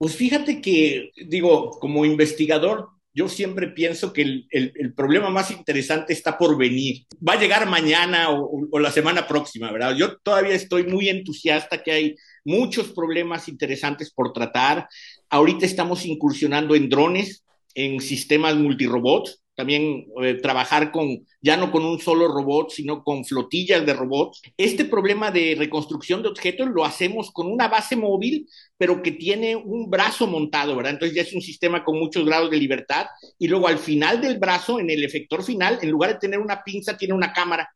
Pues fíjate que, digo, como investigador, yo siempre pienso que el, el, problema más interesante está por venir. Va a llegar mañana o, o, la semana próxima, ¿verdad? Yo todavía estoy muy entusiasta que hay muchos problemas interesantes por tratar. Ahorita estamos incursionando en drones, en sistemas multirobots, también eh, trabajar con, ya no con un solo robot, sino con flotillas de robots. Este problema de reconstrucción de objetos lo hacemos con una base móvil, pero que tiene un brazo montado, ¿verdad? Entonces ya es un sistema con muchos grados de libertad. Y luego al final del brazo, en el efector final, en lugar de tener una pinza, tiene una cámara.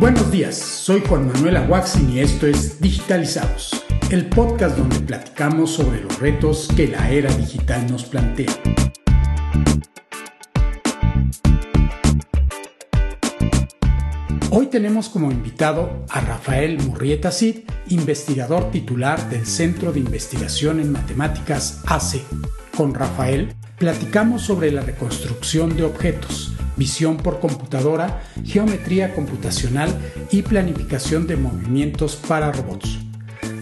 Buenos días, soy Juan Manuel Aguaxin y esto es Digitalizados, el podcast donde platicamos sobre los retos que la era digital nos plantea. Hoy tenemos como invitado a Rafael Murrieta Cid, investigador titular del Centro de Investigación en Matemáticas ACE. Con Rafael platicamos sobre la reconstrucción de objetos, visión por computadora, geometría computacional y planificación de movimientos para robots.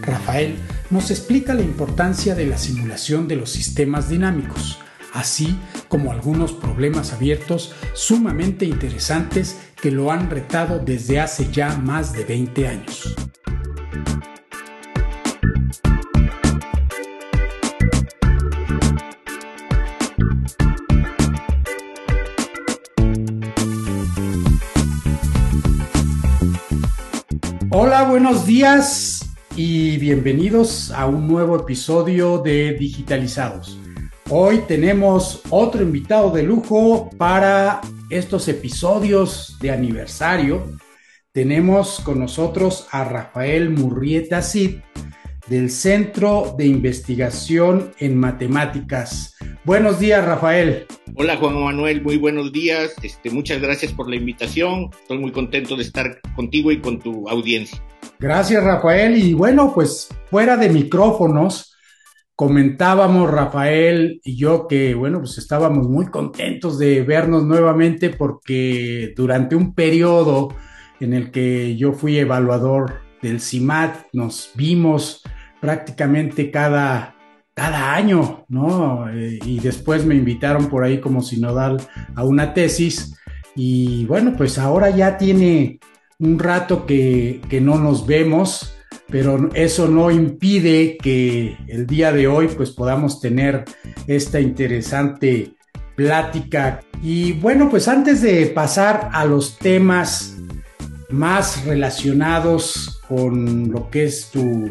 Rafael nos explica la importancia de la simulación de los sistemas dinámicos, así como algunos problemas abiertos sumamente interesantes que lo han retado desde hace ya más de 20 años. Hola, buenos días y bienvenidos a un nuevo episodio de Digitalizados. Hoy tenemos otro invitado de lujo para estos episodios de aniversario. Tenemos con nosotros a Rafael Murrieta Cid del Centro de Investigación en Matemáticas. Buenos días, Rafael. Hola, Juan Manuel, muy buenos días. Este, muchas gracias por la invitación. Estoy muy contento de estar contigo y con tu audiencia. Gracias, Rafael. Y bueno, pues fuera de micrófonos, comentábamos Rafael y yo que, bueno, pues estábamos muy contentos de vernos nuevamente porque durante un periodo en el que yo fui evaluador del CIMAT, nos vimos prácticamente cada, cada año, ¿no? Eh, y después me invitaron por ahí como sinodal a una tesis y bueno, pues ahora ya tiene un rato que, que no nos vemos, pero eso no impide que el día de hoy pues podamos tener esta interesante plática. Y bueno, pues antes de pasar a los temas más relacionados con lo que es tu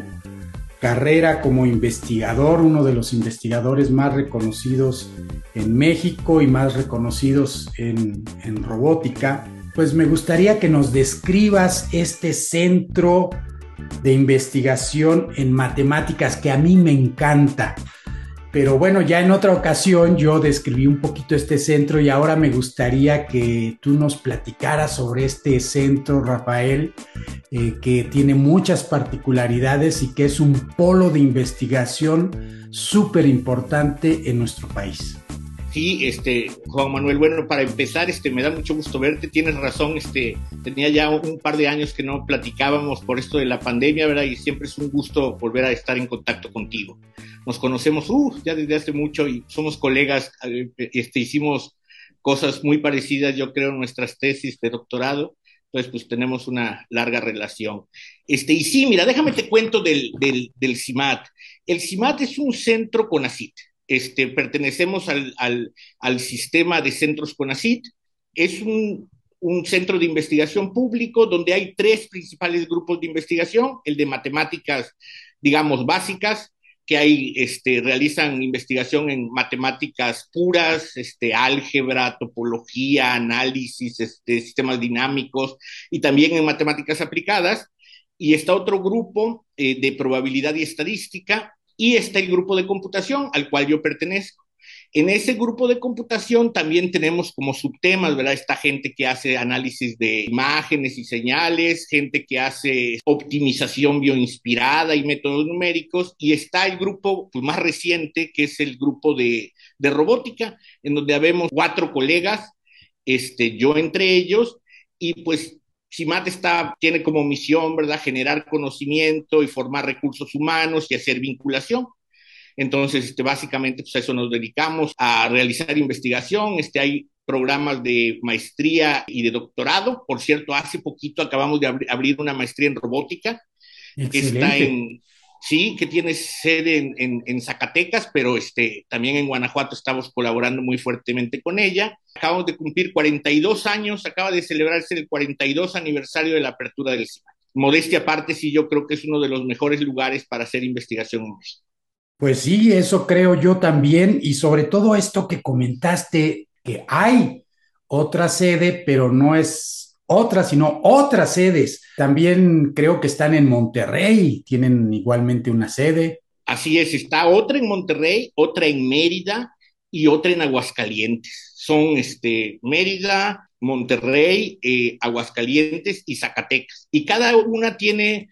carrera como investigador, uno de los investigadores más reconocidos en México y más reconocidos en, robótica, pues me gustaría que nos describas este centro de investigación en matemáticas que a mí me encanta. Pero bueno, ya en otra ocasión yo describí un poquito este centro y ahora me gustaría que tú nos platicaras sobre este centro, Rafael, eh, que tiene muchas particularidades y que es un polo de investigación súper importante en nuestro país. Sí, este, Juan Manuel, bueno, para empezar, este, me da mucho gusto verte, tienes razón, este, tenía ya un par de años que no platicábamos por esto de la pandemia, ¿verdad? Y siempre es un gusto volver a estar en contacto contigo nos conocemos uh, ya desde hace mucho y somos colegas, eh, este, hicimos cosas muy parecidas, yo creo, en nuestras tesis de doctorado, entonces pues tenemos una larga relación. Este, y sí, mira, déjame te cuento del, del, del CIMAT. El CIMAT es un centro CONACIT, este, pertenecemos al, al, al sistema de centros CONACIT, es un, un centro de investigación público donde hay tres principales grupos de investigación, el de matemáticas, digamos, básicas, que hay, este, realizan investigación en matemáticas puras, este, álgebra, topología, análisis, este, sistemas dinámicos y también en matemáticas aplicadas. Y está otro grupo eh, de probabilidad y estadística y está el grupo de computación al cual yo pertenezco. En ese grupo de computación también tenemos como subtemas, ¿verdad? Esta gente que hace análisis de imágenes y señales, gente que hace optimización bioinspirada y métodos numéricos, y está el grupo pues, más reciente, que es el grupo de, de robótica, en donde habemos cuatro colegas este, yo entre ellos, y pues CIMAT está, tiene como misión, ¿verdad?, generar conocimiento y formar recursos humanos y hacer vinculación. Entonces, este, básicamente, pues a eso nos dedicamos, a realizar investigación. Este, hay programas de maestría y de doctorado. Por cierto, hace poquito acabamos de abrir una maestría en robótica. Excelente. Está en, sí, que tiene sede en, Zacatecas, pero este, también en Guanajuato estamos colaborando muy fuertemente con ella. Acabamos de cumplir 42 años, acaba de celebrarse el 42 aniversario de la apertura del CIMAC. Modestia aparte, sí, yo creo que es uno de los mejores lugares para hacer investigación en México. Pues sí, eso creo yo también, y sobre todo esto que comentaste que hay otra sede, pero no es otra, sino otras sedes. También creo que están en Monterrey, tienen igualmente una sede. Así es, está otra en Monterrey, otra en Mérida y otra en Aguascalientes. Son este, Mérida, Monterrey, eh, Aguascalientes y Zacatecas. Y cada una tiene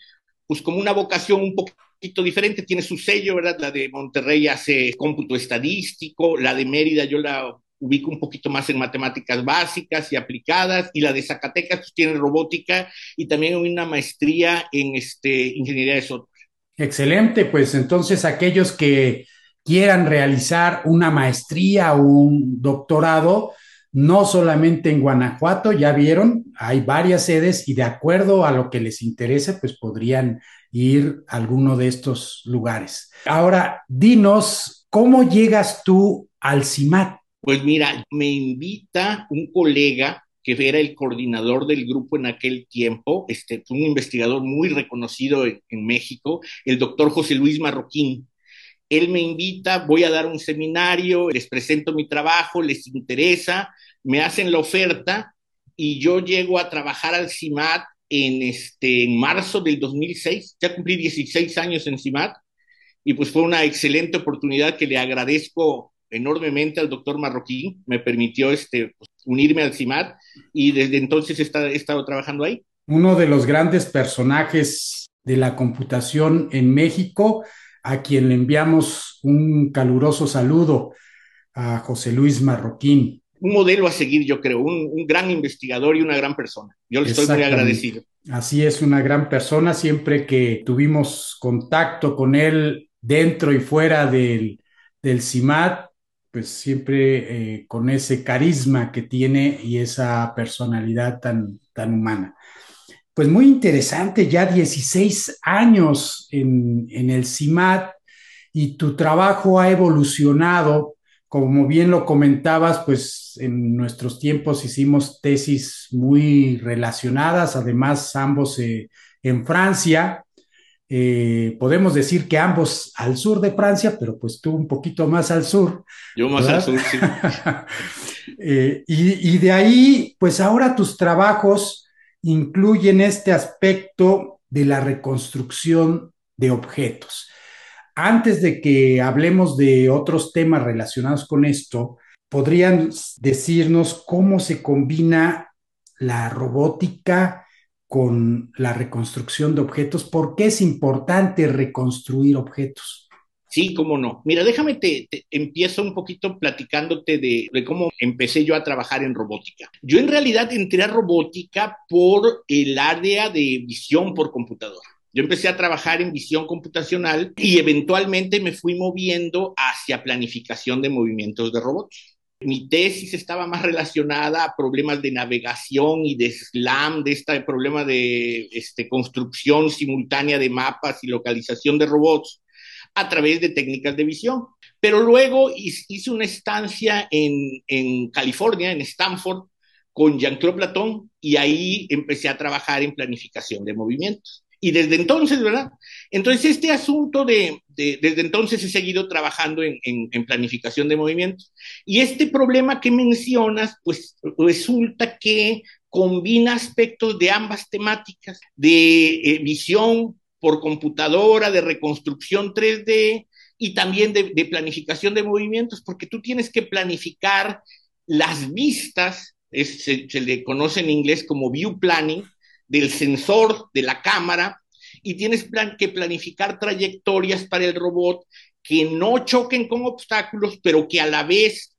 pues como una vocación un poquito diferente, tiene su sello, ¿verdad? La de Monterrey hace cómputo estadístico, la de Mérida yo la ubico un poquito más en matemáticas básicas y aplicadas, y la de Zacatecas pues, tiene robótica y también una maestría en este, ingeniería de software. Excelente, pues entonces aquellos que quieran realizar una maestría o un doctorado, no solamente en Guanajuato, ya vieron, hay varias sedes y de acuerdo a lo que les interese, pues podrían ir a alguno de estos lugares. Ahora, dinos, ¿cómo llegas tú al CIMAT? Pues mira, me invita un colega que era el coordinador del grupo en aquel tiempo, este, un investigador muy reconocido en, México, el doctor José Luis Marroquín. Él me invita, voy a dar un seminario, les presento mi trabajo, les interesa, me hacen la oferta y yo llego a trabajar al CIMAT en, este, en marzo del 2006, ya cumplí 16 años en CIMAT y pues fue una excelente oportunidad que le agradezco enormemente al doctor Marroquín, me permitió este, pues, unirme al CIMAT y desde entonces he estado, he estado trabajando ahí. Uno de los grandes personajes de la computación en México, a quien le enviamos un caluroso saludo a José Luis Marroquín. Un modelo a seguir, yo creo, un, un gran investigador y una gran persona. Yo le estoy muy agradecido. Así es, una gran persona. Siempre que tuvimos contacto con él dentro y fuera del, del CIMAT, pues siempre eh, con ese carisma que tiene y esa personalidad tan, tan humana. Pues muy interesante, ya 16 años en, en el CIMAT y tu trabajo ha evolucionado. Como bien lo comentabas, pues en nuestros tiempos hicimos tesis muy relacionadas, además ambos eh, en Francia, eh, podemos decir que ambos al sur de Francia, pero pues tú un poquito más al sur. Yo más ¿verdad? al sur, sí. eh, y, y, de ahí, pues ahora tus trabajos incluyen este aspecto de la reconstrucción de objetos. Antes de que hablemos de otros temas relacionados con esto, ¿podrían decirnos cómo se combina la robótica con la reconstrucción de objetos. ¿Por qué es importante reconstruir objetos? Sí, cómo no. Mira, déjame te, empiezo un poquito platicándote de, de, cómo empecé yo a trabajar en robótica. Yo en realidad entré a robótica por el área de visión por computadora. Yo empecé a trabajar en visión computacional y eventualmente me fui moviendo hacia planificación de movimientos de robots mi tesis estaba más relacionada a problemas de navegación y de SLAM, de este problema de este, construcción simultánea de mapas y localización de robots a través de técnicas de visión. Pero luego hice una estancia en, en California, en Stanford, con Jean-Claude Platón, y ahí empecé a trabajar en planificación de movimientos. Y desde entonces, ¿verdad? Entonces, este asunto de, de desde entonces he seguido trabajando en, en, en, planificación de movimientos. Y este problema que mencionas, pues resulta que combina aspectos de ambas temáticas, de eh, visión por computadora, de reconstrucción 3D y también de, de planificación de movimientos, porque tú tienes que planificar las vistas, es, se, se le conoce en inglés como view planning, del sensor de la cámara y tienes plan que planificar trayectorias para el robot que no choquen con obstáculos, pero que a la vez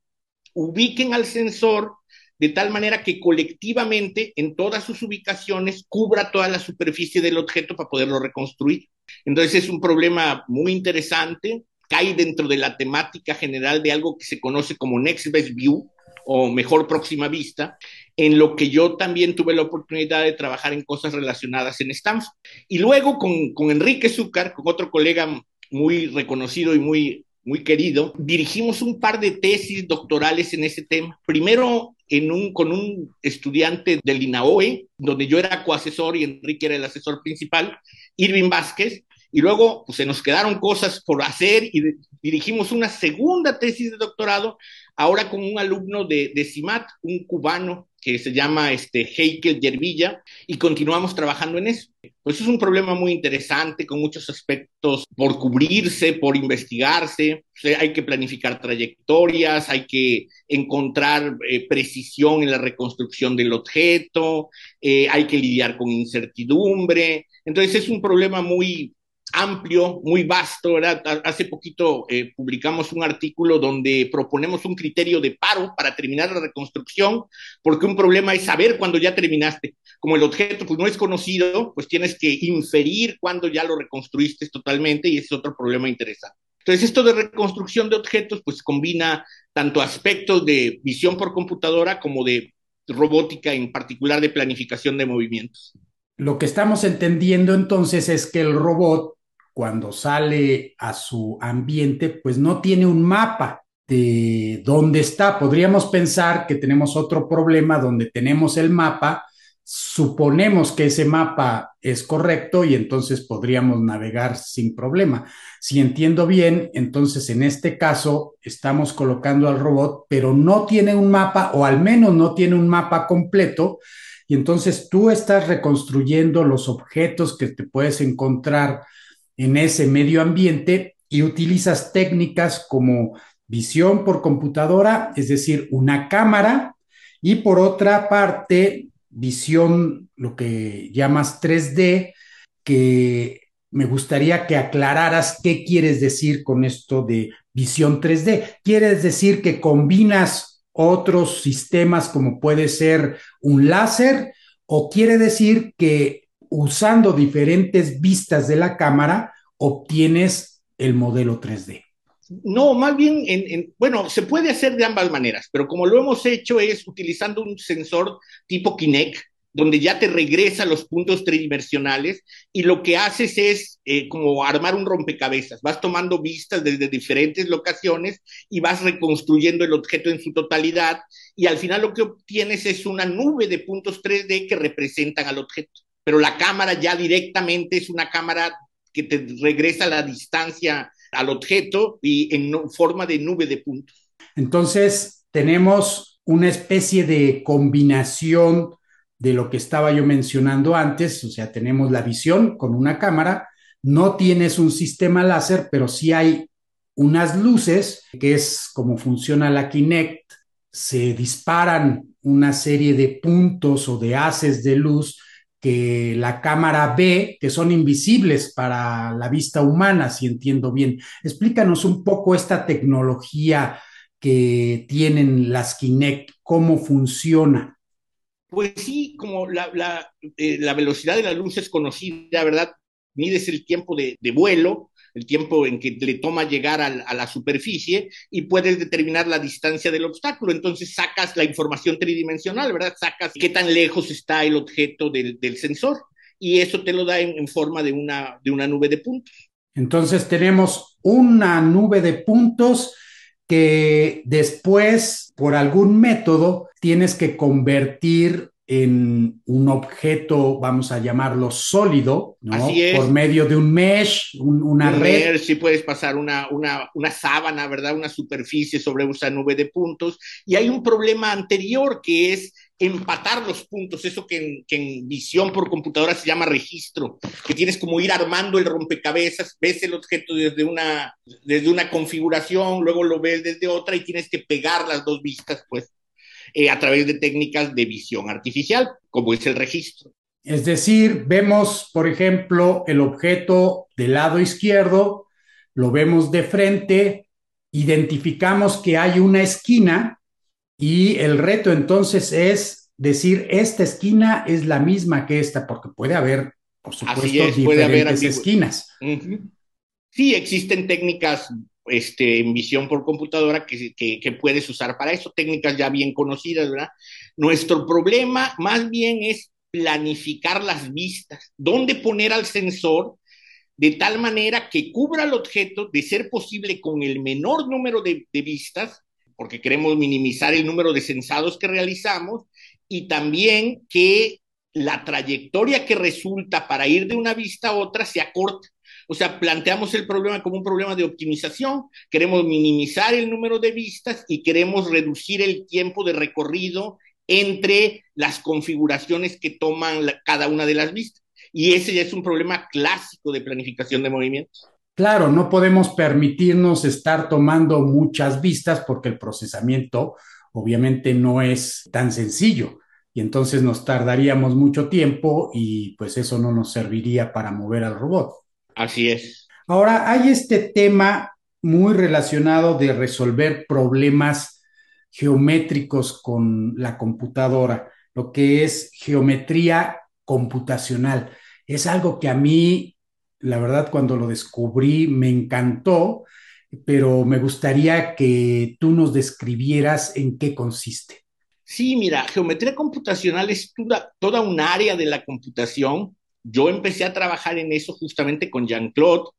ubiquen al sensor de tal manera que colectivamente en todas sus ubicaciones cubra toda la superficie del objeto para poderlo reconstruir. Entonces es un problema muy interesante, cae dentro de la temática general de algo que se conoce como Next Best View o mejor próxima vista, en lo que yo también tuve la oportunidad de trabajar en cosas relacionadas en Stanford. Y luego con, con Enrique Zúcar, con otro colega muy reconocido y muy, muy querido, dirigimos un par de tesis doctorales en ese tema. Primero en un, con un estudiante del INAOE, donde yo era coasesor y Enrique era el asesor principal, Irving Vázquez, y luego pues, se nos quedaron cosas por hacer y dirigimos una segunda tesis de doctorado, ahora con un alumno de, de CIMAT, un cubano que se llama este, Heikel Yervilla, y continuamos trabajando en eso. Pues es un problema muy interesante, con muchos aspectos por cubrirse, por investigarse. hay que planificar trayectorias, hay que encontrar eh, precisión en la reconstrucción del objeto, eh, hay que lidiar con incertidumbre. Entonces es un problema muy, amplio, muy vasto, ¿verdad? Hace poquito eh, publicamos un artículo donde proponemos un criterio de paro para terminar la reconstrucción, porque un problema es saber cuándo ya terminaste. Como el objeto pues, no es conocido, pues tienes que inferir cuándo ya lo reconstruiste totalmente y ese es otro problema interesante. Entonces, esto de reconstrucción de objetos, pues combina tanto aspectos de visión por computadora como de robótica, en particular de planificación de movimientos. Lo que estamos entendiendo entonces es que el robot cuando sale a su ambiente, pues no tiene un mapa de dónde está. Podríamos pensar que tenemos otro problema donde tenemos el mapa, suponemos que ese mapa es correcto y entonces podríamos navegar sin problema. Si entiendo bien, entonces en este caso estamos colocando al robot, pero no tiene un mapa o al menos no tiene un mapa completo. Y entonces tú estás reconstruyendo los objetos que te puedes encontrar en ese medio ambiente y utilizas técnicas como visión por computadora, es decir, una cámara, y por otra parte, visión, lo que llamas 3D, que me gustaría que aclararas qué quieres decir con esto de visión 3D. ¿Quieres decir que combinas otros sistemas como puede ser un láser o quiere decir que usando diferentes vistas de la cámara, obtienes el modelo 3D. No, más bien, en, bueno, se puede hacer de ambas maneras, pero como lo hemos hecho es utilizando un sensor tipo Kinect, donde ya te regresa los puntos tridimensionales y lo que haces es eh, como armar un rompecabezas. Vas tomando vistas desde diferentes locaciones y vas reconstruyendo el objeto en su totalidad y al final lo que obtienes es una nube de puntos 3D que representan al objeto pero la cámara ya directamente es una cámara que te regresa la distancia al objeto y en forma de nube de puntos. Entonces, tenemos una especie de combinación de lo que estaba yo mencionando antes, o sea, tenemos la visión con una cámara, no tienes un sistema láser, pero sí hay unas luces, que es como funciona la Kinect, se disparan una serie de puntos o de haces de luz que la cámara ve, que son invisibles para la vista humana, si entiendo bien. Explícanos un poco esta tecnología que tienen las Kinect, cómo funciona. Pues sí, como la, la, eh, velocidad de la luz es conocida, ¿verdad? Mides el tiempo de vuelo, el tiempo en que le toma llegar a, la superficie y puedes determinar la distancia del obstáculo. Entonces sacas la información tridimensional, ¿verdad? Sacas qué tan lejos está el objeto del, del sensor y eso te lo da en, en, forma de una, de una nube de puntos. Entonces tenemos una nube de puntos que después, por algún método, tienes que convertir en un objeto, vamos a llamarlo sólido, ¿no? Así es. Por medio de un mesh, un, una un red. Mesh, sí puedes pasar una, una, una, sábana, ¿verdad? Una superficie sobre esa nube de puntos. Y hay un problema anterior que es empatar los puntos, eso que en, que en visión por computadora se llama registro, que tienes como ir armando el rompecabezas, ves el objeto desde una, desde una configuración, luego lo ves desde otra y tienes que pegar las dos vistas, pues eh, a través de técnicas de visión artificial, como es el registro. Es decir, vemos, por ejemplo, el objeto del lado izquierdo, lo vemos de frente, identificamos que hay una esquina Y el reto entonces es decir, esta esquina es la misma que esta, porque puede haber, por supuesto, diferentes puede haber esquinas. Sí, existen técnicas este, en visión por computadora que, puedes usar para eso, técnicas ya bien conocidas, ¿verdad? Nuestro problema más bien es planificar las vistas, dónde poner al sensor de tal manera que cubra el objeto, de ser posible con el menor número de, de vistas, porque queremos minimizar el número de sensados que realizamos, y también que la trayectoria que resulta para ir de una vista a otra se acorta. O sea, planteamos el problema como un problema de optimización, queremos minimizar el número de vistas y queremos reducir el tiempo de recorrido entre las configuraciones que toman cada una de las vistas. Y ese ya es un problema clásico de planificación de movimientos. Claro, no podemos permitirnos estar tomando muchas vistas porque el procesamiento obviamente no es tan sencillo y entonces nos tardaríamos mucho tiempo y pues eso no nos serviría para mover al robot. Así es. Ahora, hay este tema muy relacionado de resolver problemas geométricos con la computadora, lo que es geometría computacional. Es algo que a mí, la verdad, cuando lo descubrí, me encantó, pero me gustaría que tú nos describieras en qué consiste. Sí, mira, geometría computacional es toda, toda un área de la computación yo empecé a trabajar en eso justamente con Jean-Claude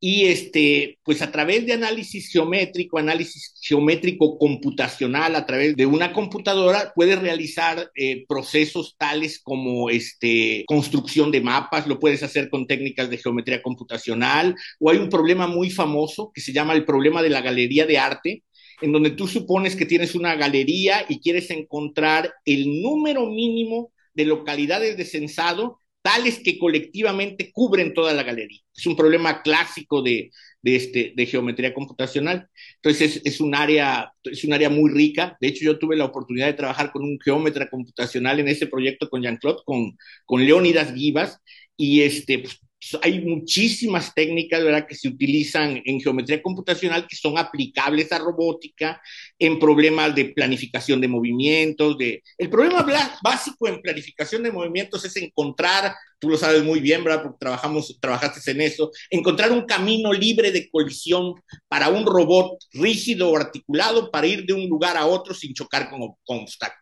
y este, pues a través de análisis geométrico, análisis geométrico computacional, a través de una computadora, puedes realizar eh, procesos tales como este, construcción de mapas, lo puedes hacer con técnicas de geometría computacional, o hay un problema muy famoso que se llama el problema de la galería de arte, en donde tú supones que tienes una galería y quieres encontrar el número mínimo de localidades de censado tales que colectivamente cubren toda la galería. Es un problema clásico de, de, este, de geometría computacional. Entonces es, es, un área, es un área muy rica. De hecho, yo tuve la oportunidad de trabajar con un geómetra computacional en ese proyecto con Jean-Claude, con, con Leonidas Vivas, y este, pues, hay muchísimas técnicas ¿verdad? que se utilizan en geometría computacional que son aplicables a robótica, en problemas de planificación de movimientos. De... El problema básico en planificación de movimientos es encontrar, tú lo sabes muy bien, ¿verdad? porque trabajamos, trabajaste en eso, encontrar un camino libre de colisión para un robot rígido o articulado para ir de un lugar a otro sin chocar con, con obstáculos.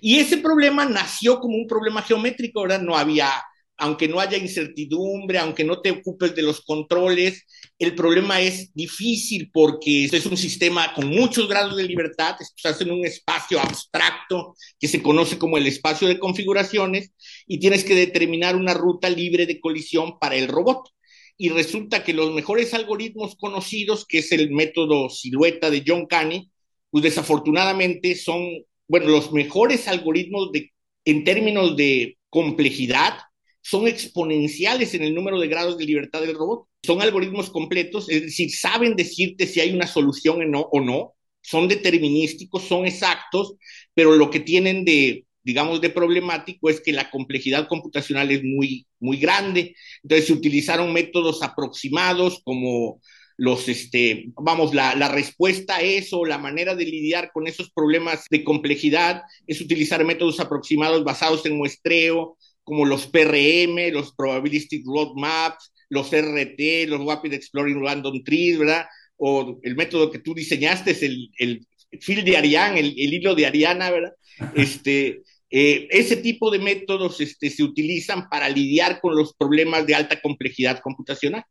Y ese problema nació como un problema geométrico, ¿verdad? No había aunque no haya incertidumbre, aunque no te ocupes de los controles, el problema es difícil porque es un sistema con muchos grados de libertad, estás en un espacio abstracto que se conoce como el espacio de configuraciones y tienes que determinar una ruta libre de colisión para el robot. Y resulta que los mejores algoritmos conocidos, que es el método silueta de John Caney, pues desafortunadamente son, bueno, los mejores algoritmos de, en términos de complejidad, son exponenciales en el número de grados de libertad del robot. Son algoritmos completos, es decir, saben decirte si hay una solución o no, son determinísticos, son exactos, pero lo que tienen de, digamos, de problemático es que la complejidad computacional es muy, muy grande. Entonces se utilizaron métodos aproximados como los, este, vamos, la, la, respuesta a eso, la manera de lidiar con esos problemas de complejidad es utilizar métodos aproximados basados en muestreo, como los PRM, los Probabilistic Roadmaps, los RT, los Rapid Exploring Random Trees, ¿verdad? O el método que tú diseñaste es el, el fil de Ariane, el, el, hilo de Ariana, ¿verdad? Este, eh, ese tipo de métodos este, se utilizan para lidiar con los problemas de alta complejidad computacional.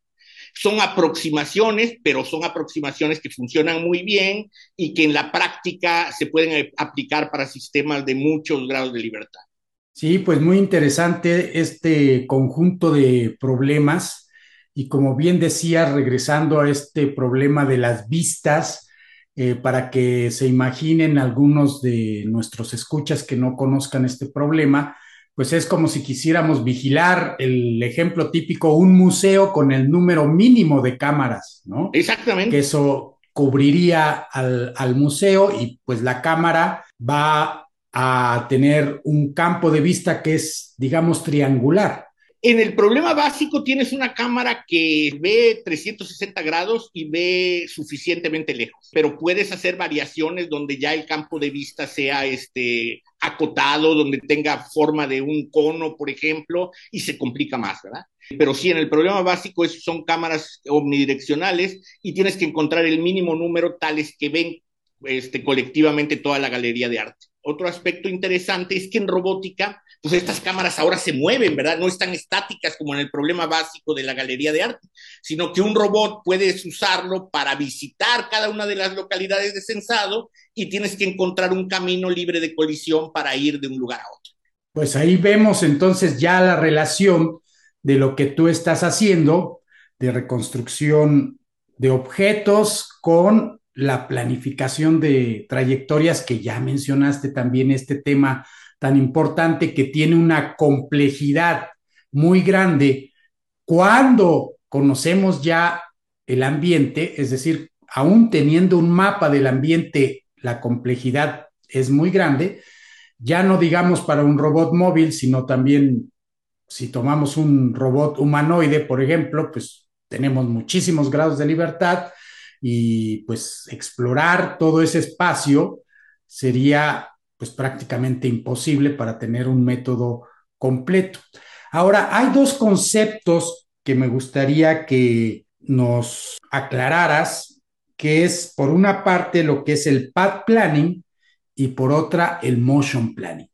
Son aproximaciones, pero son aproximaciones que funcionan muy bien y que en la práctica se pueden aplicar para sistemas de muchos grados de libertad. Sí, pues muy interesante este conjunto de problemas y como bien decía, regresando a este problema de las vistas, eh, para que se imaginen algunos de nuestros escuchas que no conozcan este problema, pues es como si quisiéramos vigilar el ejemplo típico, un museo con el número mínimo de cámaras, ¿no? Exactamente. Que eso cubriría al, al museo y pues la cámara va a tener un campo de vista que es, digamos, triangular. En el problema básico tienes una cámara que ve 360 grados y ve suficientemente lejos, pero puedes hacer variaciones donde ya el campo de vista sea este acotado, donde tenga forma de un cono, por ejemplo, y se complica más, ¿verdad? Pero sí, en el problema básico es, son cámaras omnidireccionales y tienes que encontrar el mínimo número tales que ven este, colectivamente toda la galería de arte. Otro aspecto interesante es que en robótica pues estas cámaras ahora se mueven, ¿verdad? No están estáticas como en el problema básico de la galería de arte, sino que un robot puedes usarlo para visitar cada una de las localidades de censado y tienes que encontrar un camino libre de colisión para ir de un lugar a otro. Pues ahí vemos entonces ya la relación de lo que tú estás haciendo de reconstrucción de objetos con la planificación de trayectorias que ya mencionaste también este tema tan importante que tiene una complejidad muy grande cuando conocemos ya el ambiente, es decir, aún teniendo un mapa del ambiente, la complejidad es muy grande, ya no digamos para un robot móvil, sino también si tomamos un robot humanoide, por ejemplo, pues tenemos muchísimos grados de libertad y pues explorar todo ese espacio sería pues prácticamente imposible para tener un método completo. Ahora, hay dos conceptos que me gustaría que nos aclararas, que es por una parte lo que es el path planning y por otra el motion planning.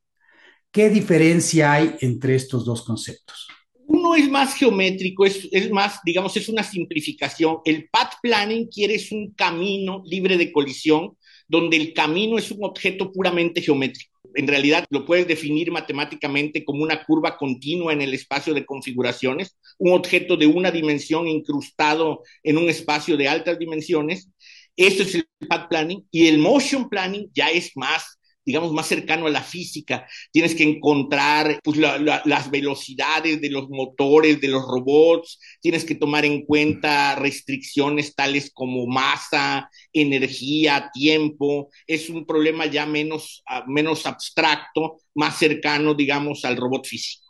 ¿Qué diferencia hay entre estos dos conceptos? Uno es más geométrico, es, es, más, digamos, es una simplificación. El path planning quiere un camino libre de colisión donde el camino es un objeto puramente geométrico. En realidad lo puedes definir matemáticamente como una curva continua en el espacio de configuraciones, un objeto de una dimensión incrustado en un espacio de altas dimensiones. Eso es el path planning y el motion planning ya es más digamos, más cercano a la física. Tienes que encontrar pues, la, la, las velocidades de los motores, de los robots, tienes que tomar en cuenta restricciones tales como masa, energía, tiempo. Es un problema ya menos, uh, menos abstracto, más cercano, digamos, al robot físico.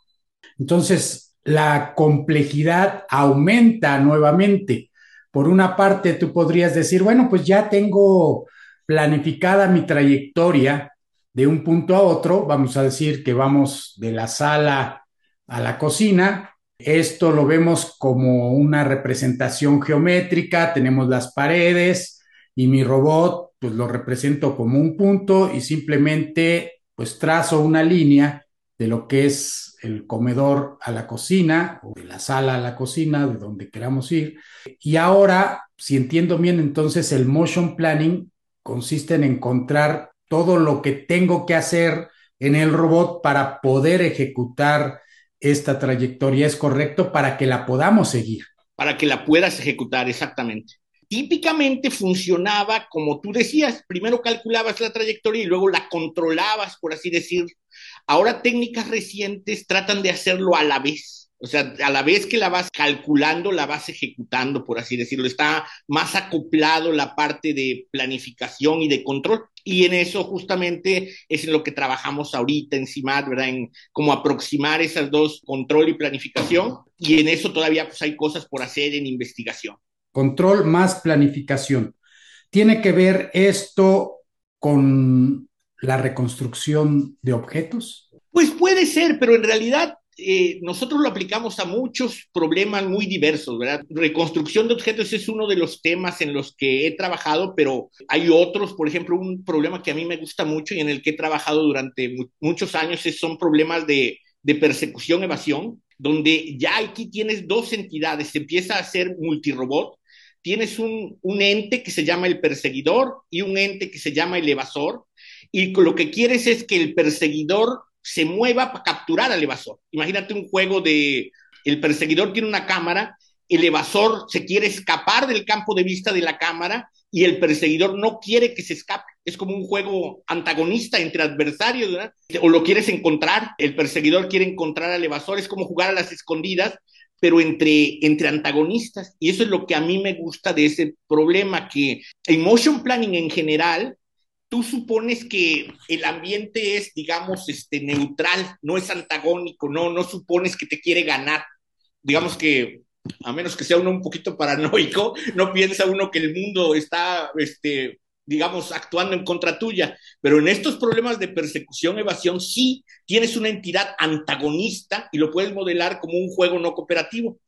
Entonces, la complejidad aumenta nuevamente. Por una parte, tú podrías decir, bueno, pues ya tengo planificada mi trayectoria, de un punto a otro, vamos a decir que vamos de la sala a la cocina. Esto lo vemos como una representación geométrica, tenemos las paredes y mi robot pues lo represento como un punto y simplemente pues trazo una línea de lo que es el comedor a la cocina o de la sala a la cocina, de donde queramos ir. Y ahora, si entiendo bien, entonces el motion planning consiste en encontrar todo lo que tengo que hacer en el robot para poder ejecutar esta trayectoria es correcto para que la podamos seguir. Para que la puedas ejecutar, exactamente. Típicamente funcionaba como tú decías, primero calculabas la trayectoria y luego la controlabas, por así decir. Ahora técnicas recientes tratan de hacerlo a la vez o sea, a la vez que la vas calculando, la vas ejecutando, por así decirlo. Está más acoplado la parte de planificación y de control. Y en eso justamente es en lo que trabajamos ahorita en CIMAT, ¿verdad? En cómo aproximar esas dos, control y planificación. Y en eso todavía pues, hay cosas por hacer en investigación. Control más planificación. ¿Tiene que ver esto con la reconstrucción de objetos? Pues puede ser, pero en realidad eh, nosotros lo aplicamos a muchos problemas muy diversos, ¿verdad? Reconstrucción de objetos es uno de los temas en los que he trabajado, pero hay otros, por ejemplo, un problema que a mí me gusta mucho y en el que he trabajado durante mu muchos años es, son problemas de, persecución-evasión, donde ya aquí tienes dos entidades, se empieza a hacer multirobot, tienes un, ente que se llama el perseguidor y un ente que se llama el evasor, y lo que quieres es que el perseguidor se mueva para capturar al evasor. Imagínate un juego de el perseguidor tiene una cámara, el evasor se quiere escapar del campo de vista de la cámara y el perseguidor no quiere que se escape. Es como un juego antagonista entre adversarios, ¿verdad? O lo quieres encontrar, el perseguidor quiere encontrar al evasor, es como jugar a las escondidas, pero entre, entre antagonistas. Y eso es lo que a mí me gusta de ese problema, que en motion planning en general tú supones que el ambiente es, digamos, este, neutral, no es antagónico, no, no supones que te quiere ganar. Digamos que, a menos que sea uno un poquito paranoico, no piensa uno que el mundo está, este, digamos, actuando en contra tuya. Pero en estos problemas de persecución, evasión, sí tienes una entidad antagonista y lo puedes modelar como un juego no cooperativo.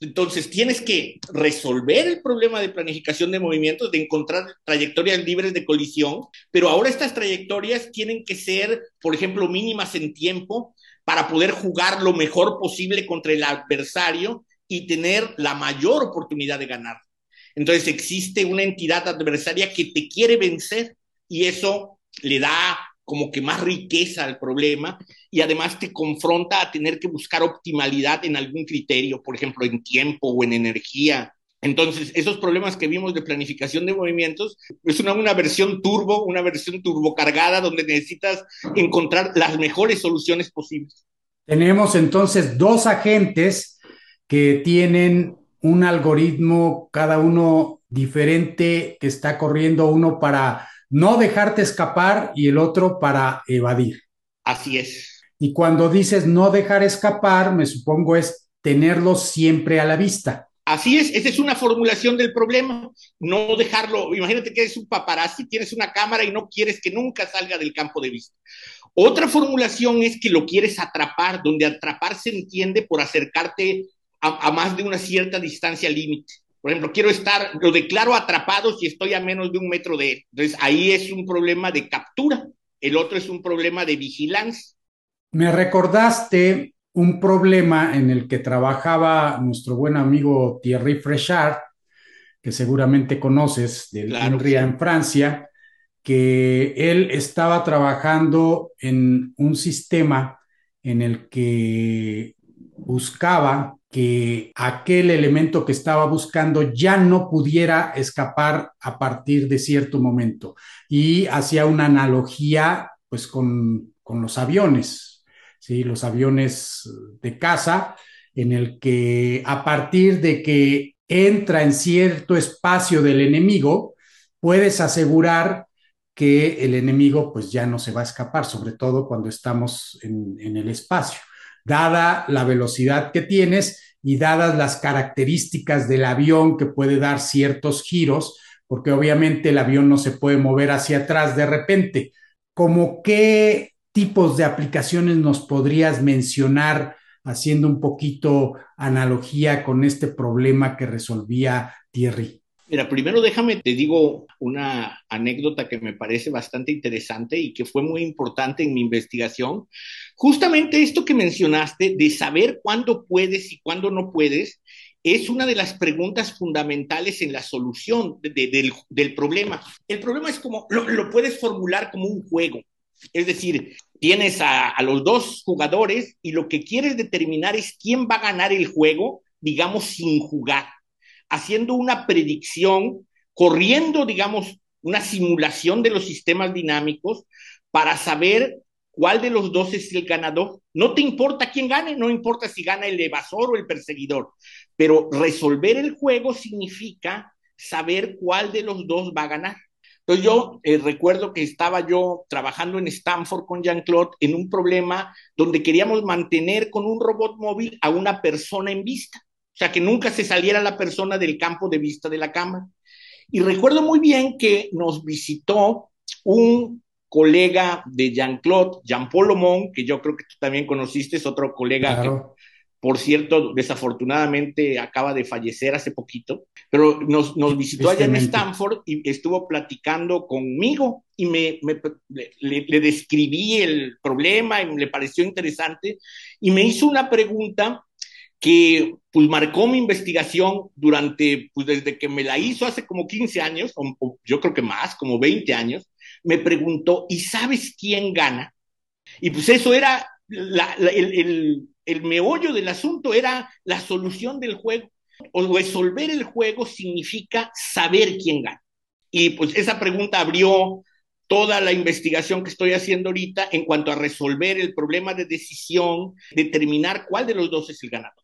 Entonces, tienes que resolver el problema de planificación de movimientos, de encontrar trayectorias libres de colisión, pero ahora estas trayectorias tienen que ser, por ejemplo, mínimas en tiempo para poder jugar lo mejor posible contra el adversario y tener la mayor oportunidad de ganar. Entonces, existe una entidad adversaria que te quiere vencer y eso le da como que más riqueza al problema y además te confronta a tener que buscar optimalidad en algún criterio, por ejemplo, en tiempo o en energía. Entonces, esos problemas que vimos de planificación de movimientos es una, una versión turbo, una versión turbocargada donde necesitas encontrar las mejores soluciones posibles. Tenemos entonces dos agentes que tienen un algoritmo, cada uno diferente, que está corriendo uno para no dejarte escapar y el otro para evadir. Así es. Y cuando dices no dejar escapar, me supongo es tenerlo siempre a la vista. Así es, esa es una formulación del problema, no dejarlo, imagínate que eres un paparazzi, tienes una cámara y no quieres que nunca salga del campo de vista. Otra formulación es que lo quieres atrapar, donde atrapar se entiende por acercarte a, a más de una cierta distancia límite. Por ejemplo, quiero estar, lo declaro atrapado si estoy a menos de un metro de él. Entonces, ahí es un problema de captura. El otro es un problema de vigilancia. Me recordaste un problema en el que trabajaba nuestro buen amigo Thierry Frechard, que seguramente conoces, de claro, sí. en Francia, que él estaba trabajando en un sistema en el que buscaba que aquel elemento que estaba buscando ya no pudiera escapar a partir de cierto momento. Y hacía una analogía pues con, con los aviones, ¿sí? los aviones de caza, en el que a partir de que entra en cierto espacio del enemigo, puedes asegurar que el enemigo pues ya no se va a escapar, sobre todo cuando estamos en, en el espacio dada la velocidad que tienes y dadas las características del avión que puede dar ciertos giros, porque obviamente el avión no se puede mover hacia atrás de repente. ¿Cómo qué tipos de aplicaciones nos podrías mencionar haciendo un poquito analogía con este problema que resolvía Thierry? Mira, primero déjame, te digo una anécdota que me parece bastante interesante y que fue muy importante en mi investigación. Justamente esto que mencionaste de saber cuándo puedes y cuándo no puedes es una de las preguntas fundamentales en la solución de, de, del, del, problema. El problema es como, lo, lo, puedes formular como un juego. Es decir, tienes a, a los dos jugadores y lo que quieres determinar es quién va a ganar el juego, digamos, sin jugar haciendo una predicción, corriendo, digamos, una simulación de los sistemas dinámicos para saber cuál de los dos es el ganador. No te importa quién gane, no importa si gana el evasor o el perseguidor, pero resolver el juego significa saber cuál de los dos va a ganar. Entonces yo eh, recuerdo que estaba yo trabajando en Stanford con Jean-Claude en un problema donde queríamos mantener con un robot móvil a una persona en vista. O sea, que nunca se saliera la persona del campo de vista de la cámara. Y recuerdo muy bien que nos visitó un colega de Jean-Claude, Jean-Paul Lomont, que yo creo que tú también conociste, es otro colega claro. que, por cierto, desafortunadamente acaba de fallecer hace poquito, pero nos, nos visitó allá en Stanford y estuvo platicando conmigo y me, me le, le, describí el problema y le pareció interesante y me hizo una pregunta que pues marcó mi investigación durante, pues desde que me la hizo hace como 15 años, o, o yo creo que más, como 20 años, me preguntó, ¿y sabes quién gana? Y pues eso era, la, la, el, el, el meollo del asunto era la solución del juego. O resolver el juego significa saber quién gana. Y pues esa pregunta abrió toda la investigación que estoy haciendo ahorita en cuanto a resolver el problema de decisión, determinar cuál de los dos es el ganador.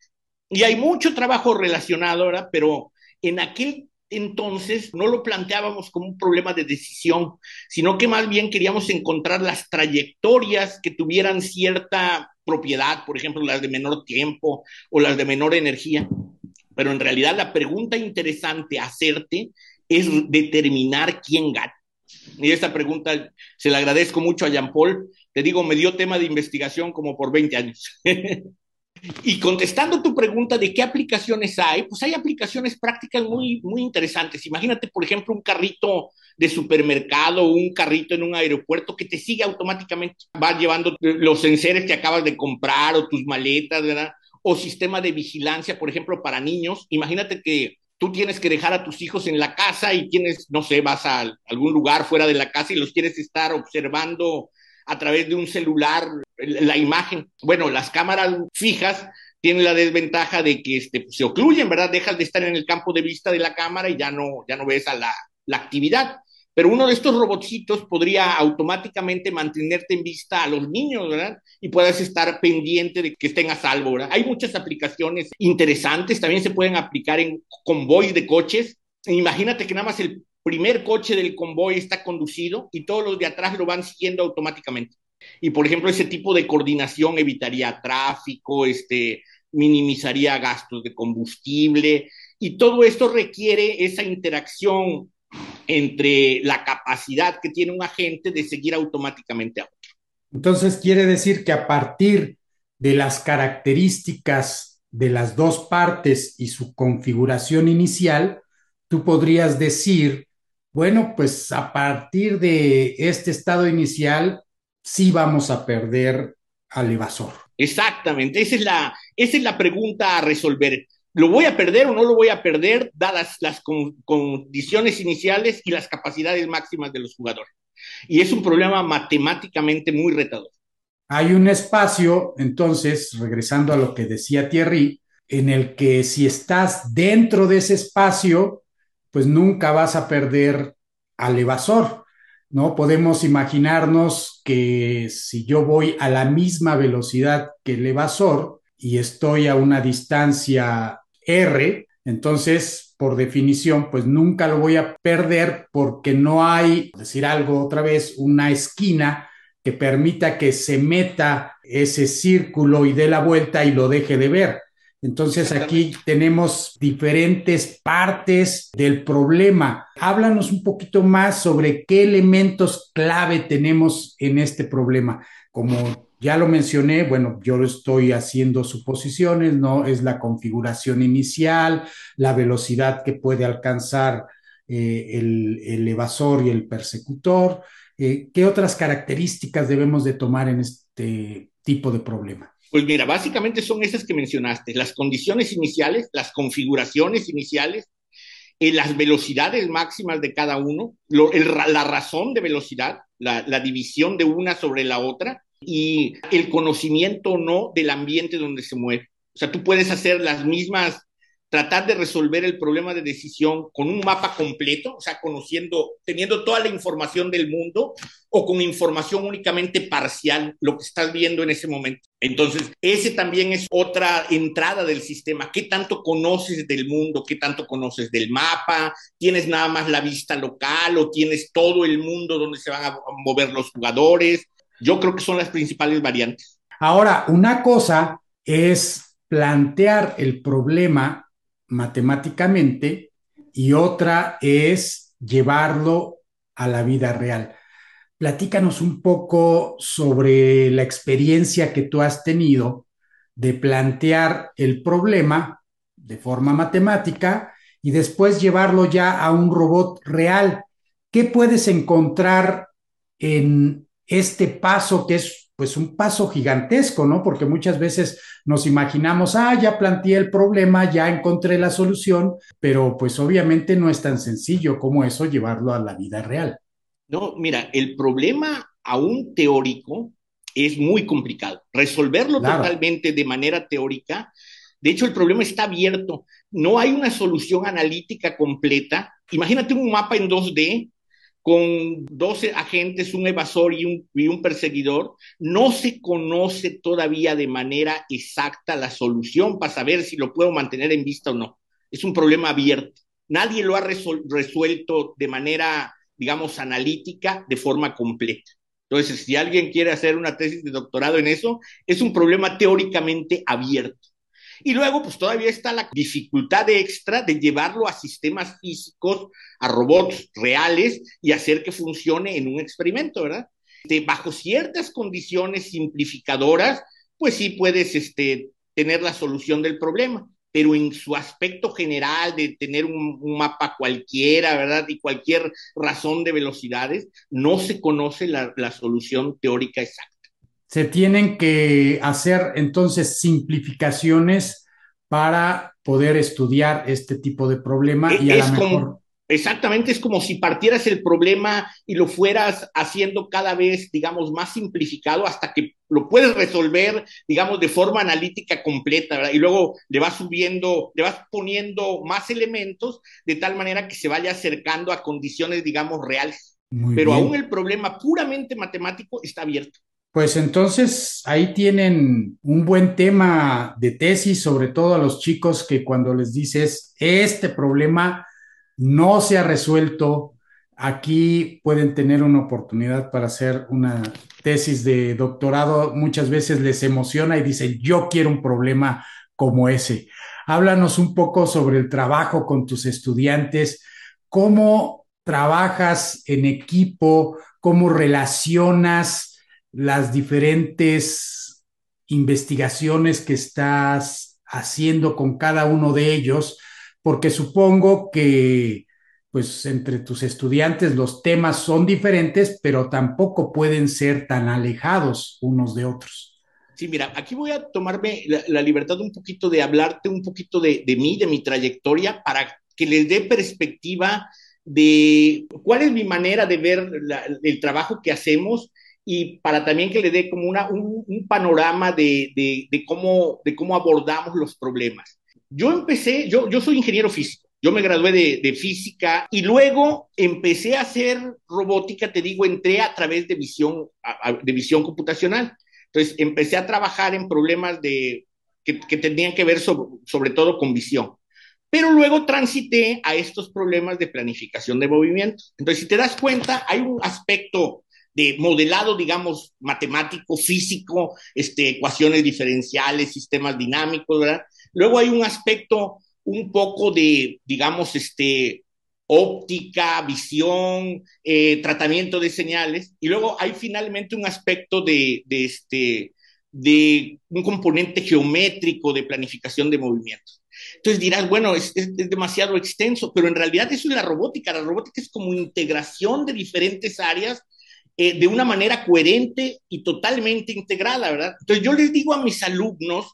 Y hay mucho trabajo relacionado ahora, pero en aquel entonces no lo planteábamos como un problema de decisión, sino que más bien queríamos encontrar las trayectorias que tuvieran cierta propiedad, por ejemplo, las de menor tiempo o las de menor energía. Pero en realidad la pregunta interesante a hacerte es determinar quién gana. Y esta pregunta se la agradezco mucho a Jean Paul. Te digo, me dio tema de investigación como por 20 años. Y contestando tu pregunta de qué aplicaciones hay, pues hay aplicaciones prácticas muy, muy interesantes. Imagínate, por ejemplo, un carrito de supermercado o un carrito en un aeropuerto que te sigue automáticamente. Va llevando los enseres que acabas de comprar o tus maletas, ¿verdad? O sistema de vigilancia, por ejemplo, para niños. Imagínate que tú tienes que dejar a tus hijos en la casa y tienes, no sé, vas a algún lugar fuera de la casa y los quieres estar observando a través de un celular la imagen. Bueno, las cámaras fijas tienen la desventaja de que este, se ocluyen, ¿verdad? Dejas de estar en el campo de vista de la cámara y ya no, ya no ves a la, la actividad. Pero uno de estos robotcitos podría automáticamente mantenerte en vista a los niños, ¿verdad? Y puedas estar pendiente de que estén a salvo, ¿verdad? Hay muchas aplicaciones interesantes, también se pueden aplicar en convoys de coches. Imagínate que nada más el primer coche del convoy está conducido y todos los de atrás lo van siguiendo automáticamente. Y por ejemplo, ese tipo de coordinación evitaría tráfico, este, minimizaría gastos de combustible y todo esto requiere esa interacción entre la capacidad que tiene un agente de seguir automáticamente a otro. Entonces quiere decir que a partir de las características de las dos partes y su configuración inicial, tú podrías decir bueno, pues a partir de este estado inicial, sí vamos a perder al evasor. Exactamente, esa es la, esa es la pregunta a resolver. ¿Lo voy a perder o no lo voy a perder dadas las condiciones iniciales y las capacidades máximas de los jugadores? Y es un problema matemáticamente muy retador. Hay un espacio, entonces, regresando a lo que decía Thierry, en el que si estás dentro de ese espacio, pues nunca vas a perder al evasor, ¿no? Podemos imaginarnos que si yo voy a la misma velocidad que el evasor y estoy a una distancia R, entonces, por definición, pues nunca lo voy a perder porque no hay, decir algo otra vez, una esquina que permita que se meta ese círculo y dé la vuelta y lo deje de ver. Entonces aquí tenemos diferentes partes del problema. Háblanos un poquito más sobre qué elementos clave tenemos en este problema. Como ya lo mencioné, bueno, yo estoy haciendo suposiciones, ¿no? Es la configuración inicial, la velocidad que puede alcanzar eh, el, evasor y el persecutor. Eh, ¿Qué otras características debemos de tomar en este tipo de problema? Pues mira, básicamente son esas que mencionaste, las condiciones iniciales, las configuraciones iniciales, eh, las velocidades máximas de cada uno, la razón de velocidad, la, la división de una sobre la otra y el conocimiento o no del ambiente donde se mueve. O sea, tú puedes hacer las mismas tratar de resolver el problema de decisión con un mapa completo, o sea, conociendo, teniendo toda la información del mundo o con información únicamente parcial, lo que estás viendo en ese momento. Entonces, ese también es otra entrada del sistema. ¿Qué tanto conoces del mundo? ¿Qué tanto conoces del mapa? ¿Tienes nada más la vista local o tienes todo el mundo donde se van a mover los jugadores? Yo creo que son las principales variantes. Ahora, una cosa es plantear el problema matemáticamente y otra es llevarlo a la vida real. Platícanos un poco sobre la experiencia que tú has tenido de plantear el problema de forma matemática y después llevarlo ya a un robot real. ¿Qué puedes encontrar en este paso que es pues un paso gigantesco, ¿no? Porque muchas veces nos imaginamos, ah, ya planteé el problema, ya encontré la solución, pero pues obviamente no es tan sencillo como eso llevarlo a la vida real. No, mira, el problema aún teórico es muy complicado. Resolverlo totalmente de manera teórica, de hecho el problema está abierto, no hay una solución analítica completa. Imagínate un mapa en 2D con 12 agentes, un evasor y un, y un, perseguidor, no se conoce todavía de manera exacta la solución para saber si lo puedo mantener en vista o no. Es un problema abierto. nadie lo ha resuelto de manera, digamos, analítica, de forma completa. Entonces, si alguien quiere hacer una tesis de doctorado en eso, es un problema teóricamente abierto. Y luego, pues todavía está la dificultad extra de llevarlo a sistemas físicos, a robots reales y hacer que funcione en un experimento, ¿verdad? Este, bajo ciertas condiciones simplificadoras, pues sí puedes este, tener la solución del problema, pero en su aspecto general de tener un, un, mapa cualquiera, ¿verdad? Y cualquier razón de velocidades, no se conoce la, la solución teórica exacta se tienen que hacer entonces simplificaciones para poder estudiar este tipo de problema y a es lo mejor... Como, exactamente, es como si partieras el problema y lo fueras haciendo cada vez, digamos, más simplificado hasta que lo puedes resolver, digamos, de forma analítica completa, ¿verdad? Y luego le vas subiendo, le vas poniendo más elementos de tal manera que se vaya acercando a condiciones, digamos, reales. Muy Pero bien. aún el problema puramente matemático está abierto. Pues entonces ahí tienen un buen tema de tesis, sobre todo a los chicos que cuando les dices, este problema no se ha resuelto, aquí pueden tener una oportunidad para hacer una tesis de doctorado. Muchas veces les emociona y dicen, yo quiero un problema como ese. Háblanos un poco sobre el trabajo con tus estudiantes, cómo trabajas en equipo, cómo relacionas las diferentes investigaciones que estás haciendo con cada uno de ellos, porque supongo que pues entre tus estudiantes los temas son diferentes, pero tampoco pueden ser tan alejados unos de otros. Sí, mira, aquí voy a tomarme la, libertad un poquito de hablarte un poquito de, de mí, de mi trayectoria, para que les dé perspectiva de cuál es mi manera de ver el trabajo que hacemos y para también que le dé como una, un, un panorama de, de, de, cómo, de cómo abordamos los problemas. Yo empecé, yo, yo soy ingeniero físico, yo me gradué de, de, física y luego empecé a hacer robótica, te digo, entré a través de visión, de visión computacional. Entonces empecé a trabajar en problemas de, que, que tenían que ver sobre, sobre todo con visión. Pero luego transité a estos problemas de planificación de movimientos. Entonces, si te das cuenta, hay un aspecto de modelado, digamos, matemático, físico, este, ecuaciones diferenciales, sistemas dinámicos, ¿verdad? Luego hay un aspecto un poco de, digamos, este, óptica, visión, eh, tratamiento de señales, y luego hay finalmente un aspecto de, este, de un componente geométrico de planificación de movimientos. Entonces dirás, bueno, es, es, demasiado extenso, pero en realidad eso es la robótica. La robótica es como integración de diferentes áreas eh, de una manera coherente y totalmente integrada, ¿verdad? Entonces yo les digo a mis alumnos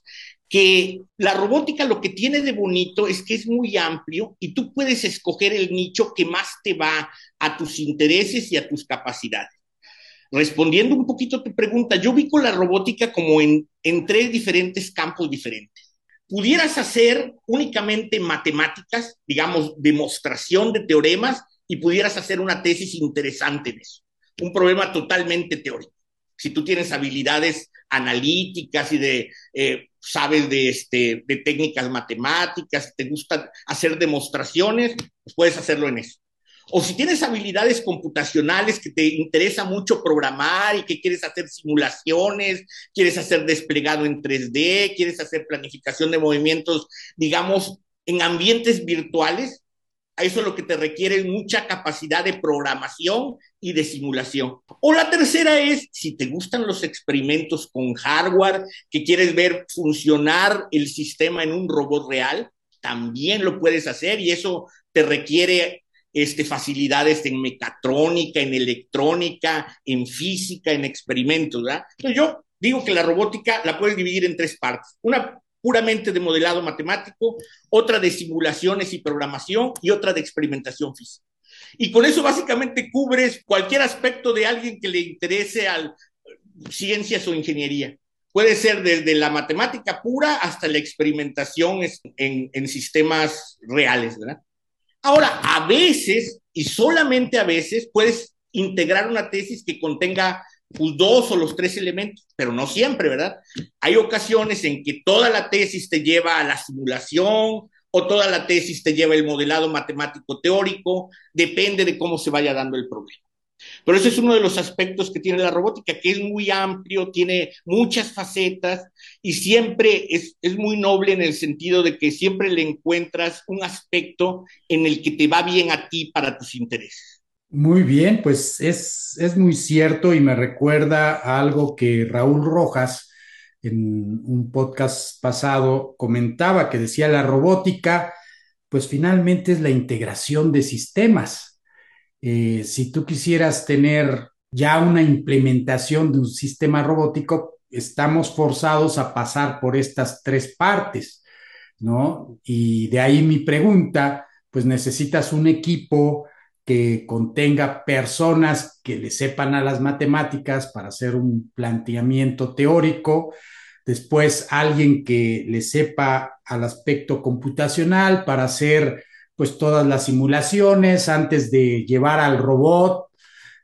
que la robótica lo que tiene de bonito es que es muy amplio y tú puedes escoger el nicho que más te va a tus intereses y a tus capacidades. Respondiendo un poquito a tu pregunta, yo vi con la robótica como en, en tres diferentes campos diferentes. Pudieras hacer únicamente matemáticas, digamos, demostración de teoremas, y pudieras hacer una tesis interesante en eso un problema totalmente teórico. Si tú tienes habilidades analíticas y de, eh, sabes de, este, de técnicas matemáticas, te gusta hacer demostraciones, pues puedes hacerlo en eso. O si tienes habilidades computacionales que te interesa mucho programar y que quieres hacer simulaciones, quieres hacer desplegado en 3D, quieres hacer planificación de movimientos, digamos, en ambientes virtuales, a eso lo que te requiere mucha capacidad de programación y de simulación. O la tercera es, si te gustan los experimentos con hardware, que quieres ver funcionar el sistema en un robot real, también lo puedes hacer y eso te requiere este, facilidades en mecatrónica, en electrónica, en física, en experimentos. yo digo que la robótica la puedes dividir en tres partes. Una puramente de modelado matemático, otra de simulaciones y programación y otra de experimentación física. Y con eso básicamente cubres cualquier aspecto de alguien que le interese a ciencias o ingeniería. Puede ser desde la matemática pura hasta la experimentación en, en sistemas reales, ¿verdad? Ahora, a veces, y solamente a veces, puedes integrar una tesis que contenga pues, dos o los tres elementos, pero no siempre, ¿verdad? Hay ocasiones en que toda la tesis te lleva a la simulación o toda la tesis te lleva el modelado matemático teórico, depende de cómo se vaya dando el problema. Pero ese es uno de los aspectos que tiene la robótica, que es muy amplio, tiene muchas facetas y siempre es, es, muy noble en el sentido de que siempre le encuentras un aspecto en el que te va bien a ti para tus intereses. Muy bien, pues es, es muy cierto y me recuerda a algo que Raúl Rojas en un podcast pasado comentaba, que decía la robótica, pues finalmente es la integración de sistemas eh, si tú quisieras tener ya una implementación de un sistema robótico, estamos forzados a pasar por estas tres partes, ¿no? Y de ahí mi pregunta, pues necesitas un equipo que contenga personas que le sepan a las matemáticas para hacer un planteamiento teórico, después alguien que le sepa al aspecto computacional para hacer pues todas las simulaciones antes de llevar al robot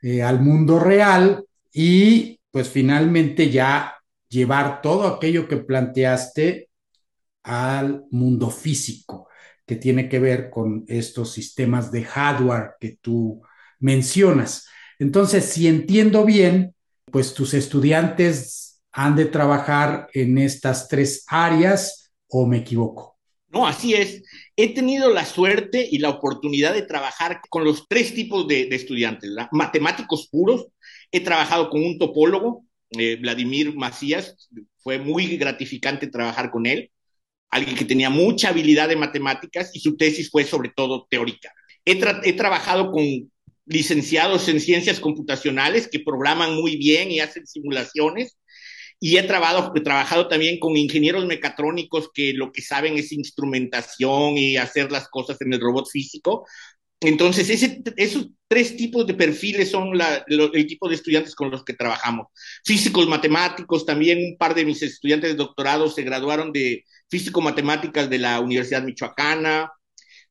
eh, al mundo real y pues finalmente ya llevar todo aquello que planteaste al mundo físico, que tiene que ver con estos sistemas de hardware que tú mencionas. Entonces, si entiendo bien, pues tus estudiantes han de trabajar en estas tres áreas o me equivoco. No, así es. He tenido la suerte y la oportunidad de trabajar con los tres tipos de, estudiantes. Matemáticos puros, he trabajado con un topólogo, eh, Vladimir Macías, fue muy gratificante trabajar con él, alguien que tenía mucha habilidad de matemáticas y su tesis fue sobre todo teórica. He, he trabajado con licenciados en ciencias computacionales que programan muy bien y hacen simulaciones y he trabajado, he trabajado también con ingenieros mecatrónicos que lo que saben es instrumentación y hacer las cosas en el robot físico. Entonces, ese, esos tres tipos de perfiles son la, lo, el tipo de estudiantes con los que trabajamos. Físicos matemáticos, también un par de mis estudiantes de doctorado se graduaron de físico-matemáticas de la Universidad Michoacana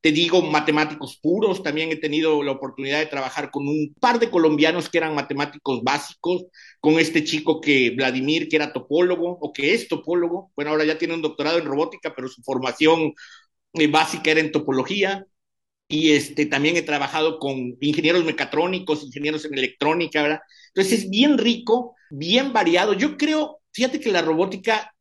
te digo, matemáticos puros. También he tenido la oportunidad de trabajar con un par de colombianos que eran matemáticos básicos, con este chico que, Vladimir, que era topólogo o que es topólogo. Bueno, ahora ya tiene un doctorado en robótica, pero su formación eh, básica era en topología. Y este, también he trabajado con ingenieros mecatrónicos, ingenieros en electrónica, ¿verdad? Entonces es bien rico, bien variado. Yo creo, fíjate que la robótica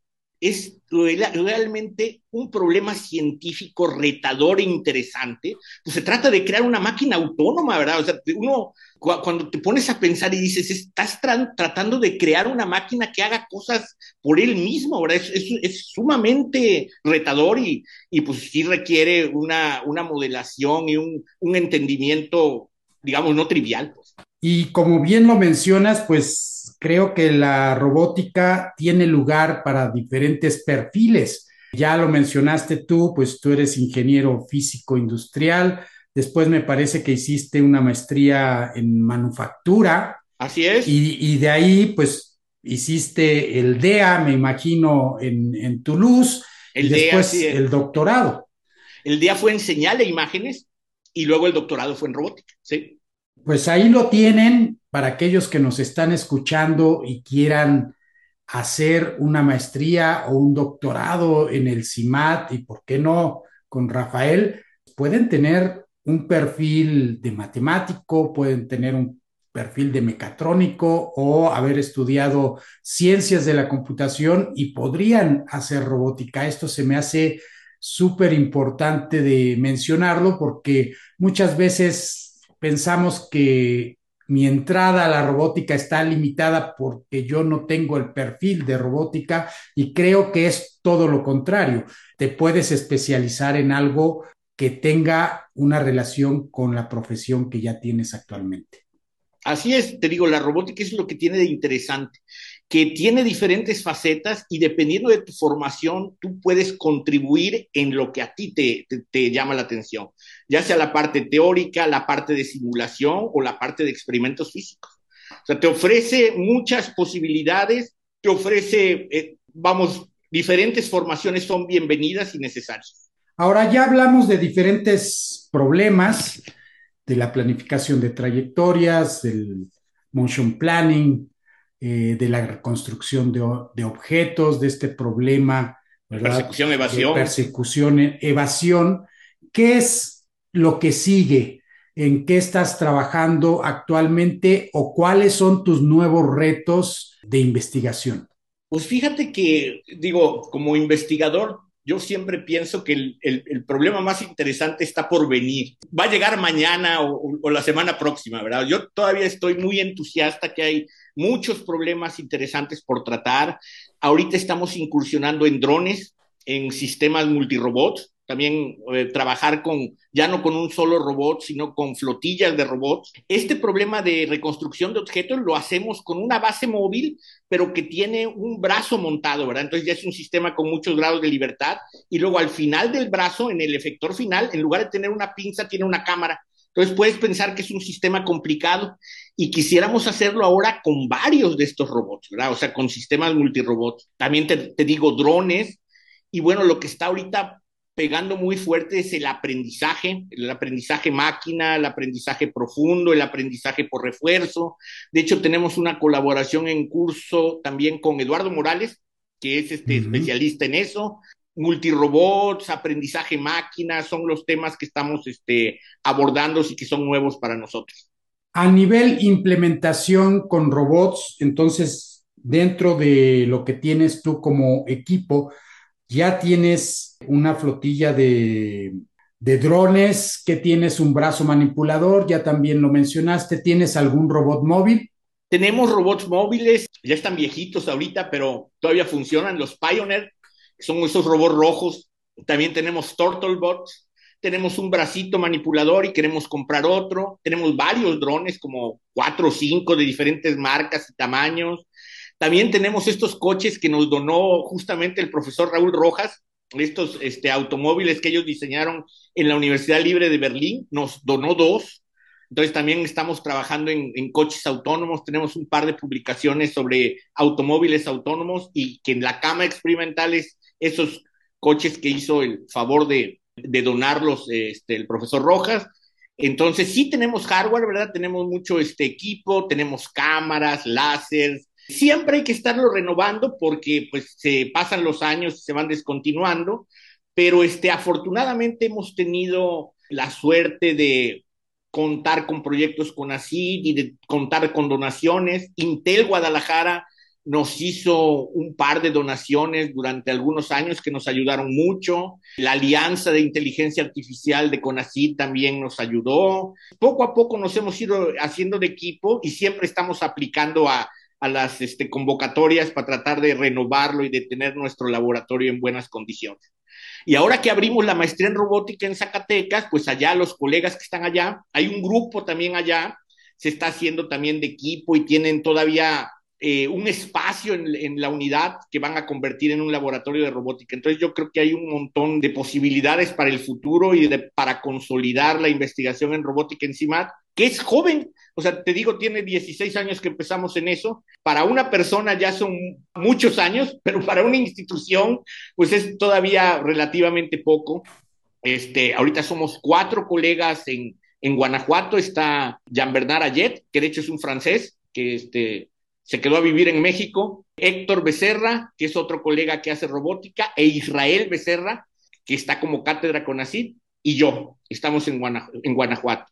es realmente un problema científico retador e interesante, pues se trata de crear una máquina autónoma, ¿verdad? O sea, uno cuando te pones a pensar y dices, estás tratando de crear una máquina que haga cosas por él mismo, ¿verdad? Es, sumamente retador y, y, pues sí requiere una, una modelación y un, un entendimiento, digamos, no trivial. Pues. Y como bien lo mencionas, pues creo que la robótica tiene lugar para diferentes perfiles. Ya lo mencionaste tú, pues tú eres ingeniero físico industrial. Después me parece que hiciste una maestría en manufactura. Así es. Y, de ahí, pues, hiciste el DEA, me imagino, en, Toulouse. El y después el doctorado. El DEA fue en señal de imágenes y luego el doctorado fue en robótica, ¿sí? Pues ahí lo tienen para aquellos que nos están escuchando y quieran hacer una maestría o un doctorado en el CIMAT y por qué no con Rafael, pueden tener un perfil de matemático, pueden tener un perfil de mecatrónico o haber estudiado ciencias de la computación y podrían hacer robótica. Esto se me hace súper importante de mencionarlo porque muchas veces pensamos que mi entrada a la robótica está limitada porque yo no tengo el perfil de robótica y creo que es todo lo contrario. Te puedes especializar en algo que tenga una relación con la profesión que ya tienes actualmente. Así es, te digo, la robótica es lo que tiene de interesante que tiene diferentes facetas y dependiendo de tu formación, tú puedes contribuir en lo que a ti te, te, llama la atención, ya sea la parte teórica, la parte de simulación o la parte de experimentos físicos. O sea, te ofrece muchas posibilidades, te ofrece, eh, vamos, diferentes formaciones son bienvenidas y necesarias. Ahora ya hablamos de diferentes problemas, de la planificación de trayectorias, del motion planning, eh, de la reconstrucción de, objetos, de este problema Persecución, evasión. persecución, evasión. ¿Qué es lo que sigue? ¿En qué estás trabajando actualmente o cuáles son tus nuevos retos de investigación? Pues fíjate que, digo, como investigador, yo siempre pienso que el, problema más interesante está por venir. Va a llegar mañana o, o, la semana próxima, ¿verdad? Yo todavía estoy muy entusiasta que hay muchos problemas interesantes por tratar. Ahorita estamos incursionando en drones, en sistemas multirobots, también eh, trabajar con, ya no con un solo robot, sino con flotillas de robots. Este problema de reconstrucción de objetos lo hacemos con una base móvil, pero que tiene un brazo montado, ¿verdad? Entonces ya es un sistema con muchos grados de libertad. Y luego al final del brazo, en el efector final, en lugar de tener una pinza, tiene una cámara. Entonces puedes pensar que es un sistema complicado y quisiéramos hacerlo ahora con varios de estos robots, ¿verdad? O sea, con sistemas multirobots. También te, te digo drones. Y bueno, lo que está ahorita pegando muy fuerte es el aprendizaje, el aprendizaje máquina, el aprendizaje profundo, el aprendizaje por refuerzo. De hecho, tenemos una colaboración en curso también con Eduardo Morales, que es este especialista en eso. Multirobots, aprendizaje máquina, son los temas que estamos este, abordando y que son nuevos para nosotros. A nivel implementación con robots, entonces, dentro de lo que tienes tú como equipo, ya tienes una flotilla de, drones, que tienes un brazo manipulador, ya también lo mencionaste, ¿tienes algún robot móvil? Tenemos robots móviles, ya están viejitos ahorita, pero todavía funcionan, los Pioneer, son esos robots rojos. También tenemos Turtlebots, tenemos un bracito manipulador y queremos comprar otro. Tenemos varios drones, como cuatro o cinco de diferentes marcas y tamaños. También tenemos estos coches que nos donó justamente el profesor Raúl Rojas, estos este, automóviles que ellos diseñaron en la Universidad Libre de Berlín, nos donó dos. Entonces también estamos trabajando en, en, coches autónomos, tenemos un par de publicaciones sobre automóviles autónomos y que en la cama experimental es esos coches que hizo el favor de, de donarlos este, el profesor Rojas. Entonces sí tenemos hardware, ¿verdad? Tenemos mucho este equipo, tenemos cámaras, láseres, Siempre hay que estarlo renovando porque pues se pasan los años se van descontinuando, pero este, afortunadamente hemos tenido la suerte de contar con proyectos con ACID y de contar con donaciones. Intel Guadalajara nos hizo un par de donaciones durante algunos años que nos ayudaron mucho. La Alianza de Inteligencia Artificial de CONACYT también nos ayudó. Poco a poco nos hemos ido haciendo de equipo y siempre estamos aplicando a a las este, convocatorias para tratar de renovarlo y de tener nuestro laboratorio en buenas condiciones. Y ahora que abrimos la maestría en robótica en Zacatecas, pues allá los colegas que están allá, hay un grupo también allá, se está haciendo también de equipo y tienen todavía eh, un espacio en, la unidad que van a convertir en un laboratorio de robótica. Entonces yo creo que hay un montón de posibilidades para el futuro y para consolidar la investigación en robótica en CIMAT, que es joven, o sea, te digo, tiene 16 años que empezamos en eso. Para una persona ya son muchos años, pero para una institución, pues es todavía relativamente poco. Este, ahorita somos cuatro colegas en, en Guanajuato. Está Jean-Bernard Ayet, que de hecho es un francés, que este, se quedó a vivir en México, Héctor Becerra, que es otro colega que hace robótica, e Israel Becerra, que está como cátedra con ACID, y yo, estamos en, en Guanajuato.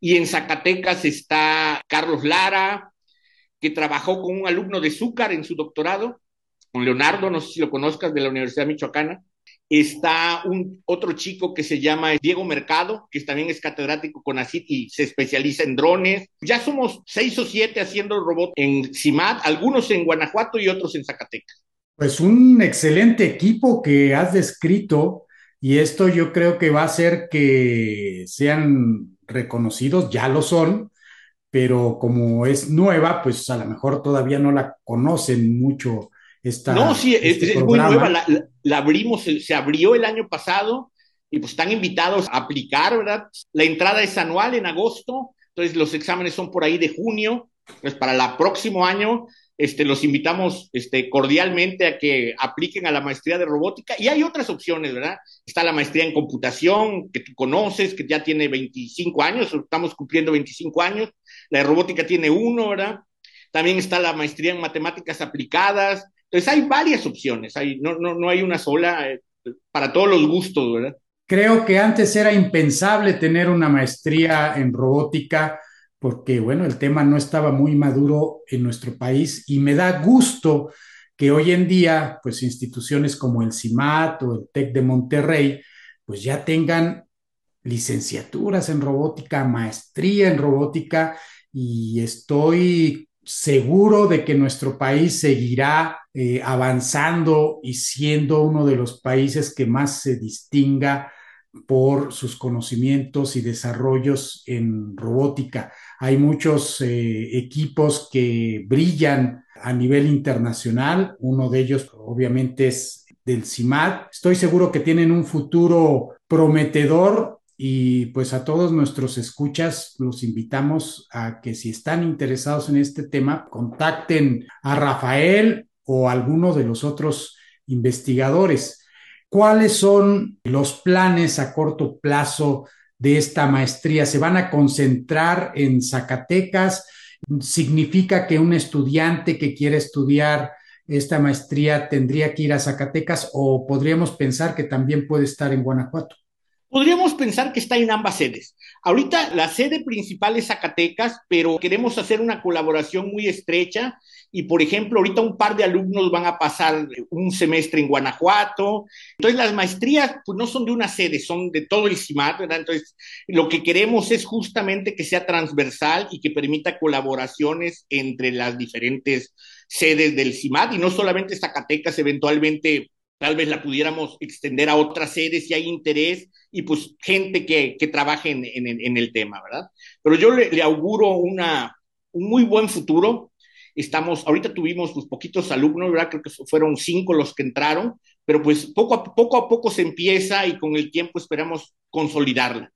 Y en Zacatecas está Carlos Lara, que trabajó con un alumno de Zúcar en su doctorado, con Leonardo, no sé si lo conozcas, de la Universidad Michoacana. Está un otro chico que se llama Diego Mercado, que también es catedrático con ACIT y se especializa en drones. Ya somos seis o siete haciendo robot en CIMAT, algunos en Guanajuato y otros en Zacatecas. Pues un excelente equipo que has descrito y esto yo creo que va a hacer que sean reconocidos, ya lo son, pero como es nueva, pues a lo mejor todavía no la conocen mucho no, sí, este es, muy nueva. La, abrimos, se abrió el año pasado y pues están invitados a aplicar, ¿verdad? La entrada es anual en agosto, entonces los exámenes son por ahí de junio. Pues para el próximo año este, los invitamos este, cordialmente a que apliquen a la maestría de robótica. Y hay otras opciones, ¿verdad? Está la maestría en computación, que tú conoces, que ya tiene 25 años, estamos cumpliendo 25 años. La de robótica tiene uno, ¿verdad? También está la maestría en matemáticas aplicadas, Entonces hay varias opciones, hay, no, no, no hay una sola eh, para todos los gustos, ¿verdad? Creo que antes era impensable tener una maestría en robótica porque, bueno, el tema no estaba muy maduro en nuestro país y me da gusto que hoy en día, pues instituciones como el CIMAT o el TEC de Monterrey, pues ya tengan licenciaturas en robótica, maestría en robótica y estoy seguro de que nuestro país seguirá eh, avanzando y siendo uno de los países que más se distinga por sus conocimientos y desarrollos en robótica. Hay muchos eh, equipos que brillan a nivel internacional, uno de ellos obviamente es del CIMAD. Estoy seguro que tienen un futuro prometedor y pues a todos nuestros escuchas los invitamos a que si están interesados en este tema, contacten a Rafael o a alguno de los otros investigadores. ¿Cuáles son los planes a corto plazo de esta maestría? ¿Se van a concentrar en Zacatecas? ¿Significa que un estudiante que quiere estudiar esta maestría tendría que ir a Zacatecas o podríamos pensar que también puede estar en Guanajuato? Podríamos pensar que está en ambas sedes. Ahorita la sede principal es Zacatecas, pero queremos hacer una colaboración muy estrecha y, por ejemplo, ahorita un par de alumnos van a pasar un semestre en Guanajuato. Entonces, las maestrías pues, no son de una sede, son de todo el CIMAT, ¿verdad? Entonces, lo que queremos es justamente que sea transversal y que permita colaboraciones entre las diferentes sedes del CIMAT y no solamente Zacatecas, eventualmente tal vez la pudiéramos extender a otras sedes si hay interés y pues gente que, que trabaje en, en, el tema, ¿verdad? Pero yo le, le, auguro una, un muy buen futuro. Estamos, ahorita tuvimos pues poquitos alumnos, ¿verdad? Creo que fueron cinco los que entraron, pero pues poco a poco, a poco se empieza y con el tiempo esperamos consolidarla.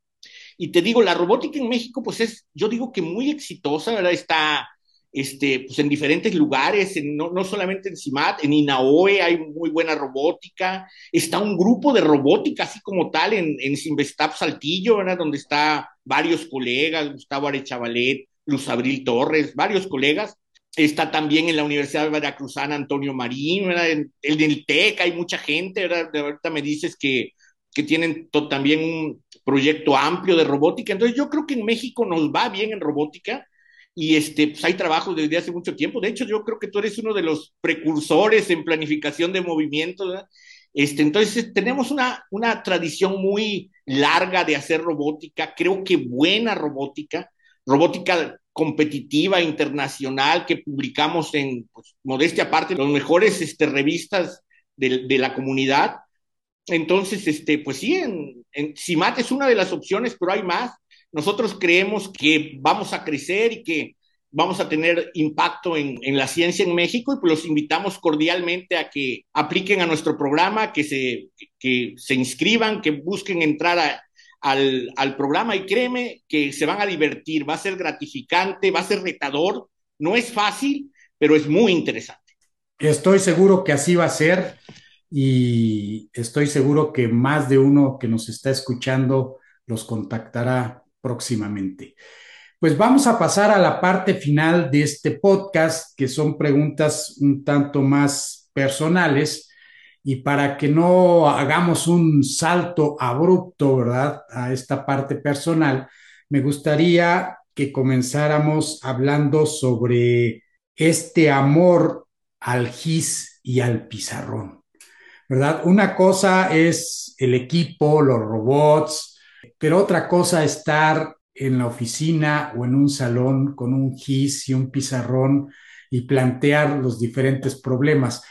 Y te digo, la robótica en México pues es, yo digo que muy exitosa, ¿verdad? Está este, pues en diferentes lugares, en, no, no, solamente en CIMAT, en INAOE hay muy buena robótica, está un grupo de robótica así como tal en, en Sinvestap Saltillo, ¿verdad? donde está varios colegas, Gustavo Arechavalet, Luz Abril Torres, varios colegas, está también en la Universidad Veracruzana Antonio Marín, ¿verdad? En, en el TEC hay mucha gente, ¿verdad? De ahorita me dices que, que tienen también un proyecto amplio de robótica, entonces yo creo que en México nos va bien en robótica, y este, pues hay trabajo desde hace mucho tiempo. De hecho, yo creo que tú eres uno de los precursores en planificación de movimientos. Este, entonces, tenemos una, una tradición muy larga de hacer robótica, creo que buena robótica, robótica competitiva internacional que publicamos en, pues, modestia aparte, los mejores este, revistas de, de, la comunidad. Entonces, este, pues sí, en, en CIMAT es una de las opciones, pero hay más. Nosotros creemos que vamos a crecer y que vamos a tener impacto en, en, la ciencia en México y pues los invitamos cordialmente a que apliquen a nuestro programa, que se, que se inscriban, que busquen entrar a, al, al, programa y créeme que se van a divertir, va a ser gratificante, va a ser retador, no es fácil, pero es muy interesante. Estoy seguro que así va a ser y estoy seguro que más de uno que nos está escuchando los contactará próximamente. Pues vamos a pasar a la parte final de este podcast, que son preguntas un tanto más personales. Y para que no hagamos un salto abrupto, ¿verdad? A esta parte personal, me gustaría que comenzáramos hablando sobre este amor al GIS y al pizarrón, ¿verdad? Una cosa es el equipo, los robots, pero otra cosa estar en la oficina o en un salón con un GIS y un pizarrón y plantear los diferentes problemas.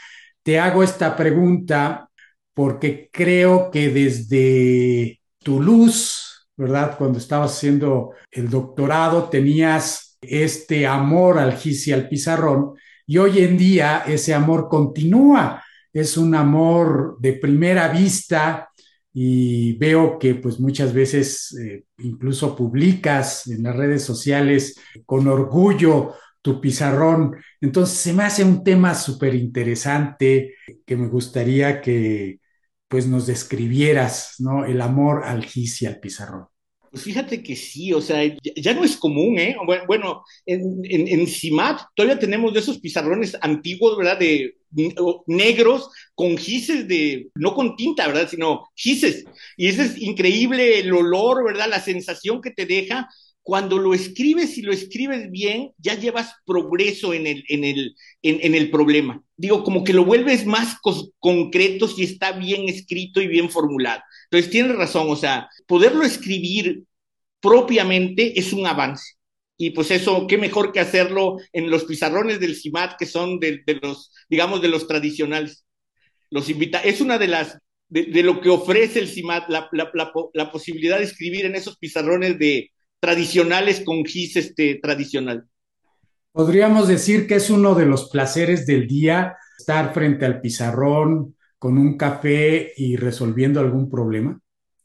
Te hago esta pregunta porque creo que desde tu luz, ¿verdad? Cuando estabas haciendo el doctorado tenías este amor al GIS y al pizarrón y hoy en día ese amor continúa. Es un amor de primera vista y veo que pues muchas veces eh, incluso publicas en las redes sociales con orgullo tu pizarrón. Entonces se me hace un tema súper interesante que me gustaría que pues nos describieras, ¿no? El amor al gis y al pizarrón. Pues fíjate que sí, o sea, ya, no es común, ¿eh? Bueno, en, en, en, CIMAT todavía tenemos de esos pizarrones antiguos, ¿verdad? De negros con gises de, no con tinta, ¿verdad? Sino gises. Y ese es increíble el olor, ¿verdad? La sensación que te deja. Cuando lo escribes y lo escribes bien, ya llevas progreso en el, en el, en, en el problema. Digo, como que lo vuelves más concreto si está bien escrito y bien formulado. Entonces, tienes razón, o sea, poderlo escribir propiamente es un avance. Y pues eso, qué mejor que hacerlo en los pizarrones del CIMAT, que son de, los, digamos, de los tradicionales. Los invita es una de las, de, lo que ofrece el CIMAT, la, la, la, la, posibilidad de escribir en esos pizarrones de tradicionales con GIS este, tradicional. Podríamos decir que es uno de los placeres del día estar frente al pizarrón, con un café y resolviendo algún problema?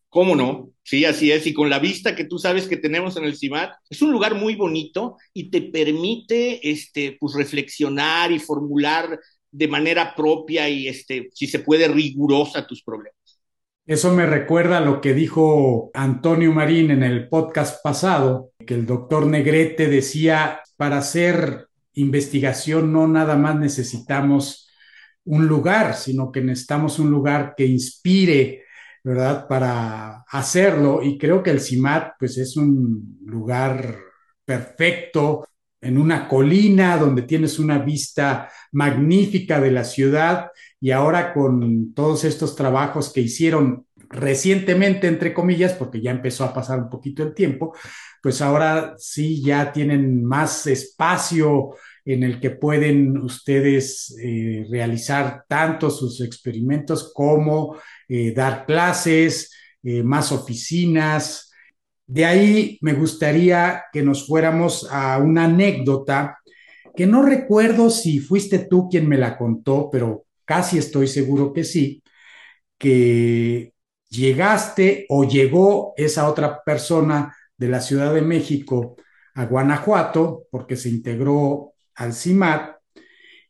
¿Cómo no? Sí, así es. Y con la vista que tú sabes que tenemos en el CIMAT, es un lugar muy bonito y te permite este, pues, reflexionar y formular de manera propia y, este, si se puede, rigurosa tus problemas. Eso me recuerda a lo que dijo Antonio Marín en el podcast pasado, que el doctor Negrete decía, para hacer investigación no nada más necesitamos un lugar, sino que necesitamos un lugar que inspire, ¿verdad? Para hacerlo. Y creo que el CIMAT, pues es un lugar perfecto en una colina donde tienes una vista magnífica de la ciudad y ahora con todos estos trabajos que hicieron recientemente, entre comillas, porque ya empezó a pasar un poquito el tiempo, pues ahora sí ya tienen más espacio en el que pueden ustedes eh, realizar tanto sus experimentos como eh, dar clases, eh, más oficinas. De ahí me gustaría que nos fuéramos a una anécdota que no recuerdo si fuiste tú quien me la contó, pero casi estoy seguro que sí, que llegaste o llegó esa otra persona de la Ciudad de México a Guanajuato porque se integró al CIMAT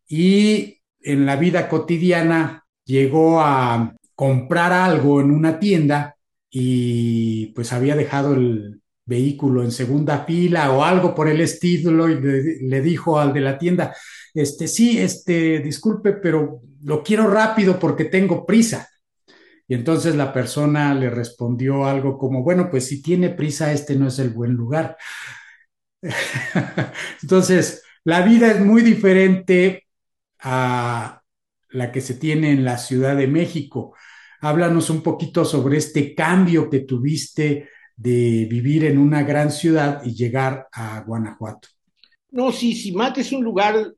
y en la vida cotidiana llegó a comprar algo en una tienda y pues había dejado el vehículo en segunda fila o algo por el estilo y le, le, dijo al de la tienda, este sí, este, disculpe, pero lo quiero rápido porque tengo prisa. Y entonces la persona le respondió algo como, bueno, pues si tiene prisa, este no es el buen lugar. entonces, la vida es muy diferente a la que se tiene en la Ciudad de México. Háblanos un poquito sobre este cambio que tuviste de vivir en una gran ciudad y llegar a Guanajuato. No, sí, Simat es un lugar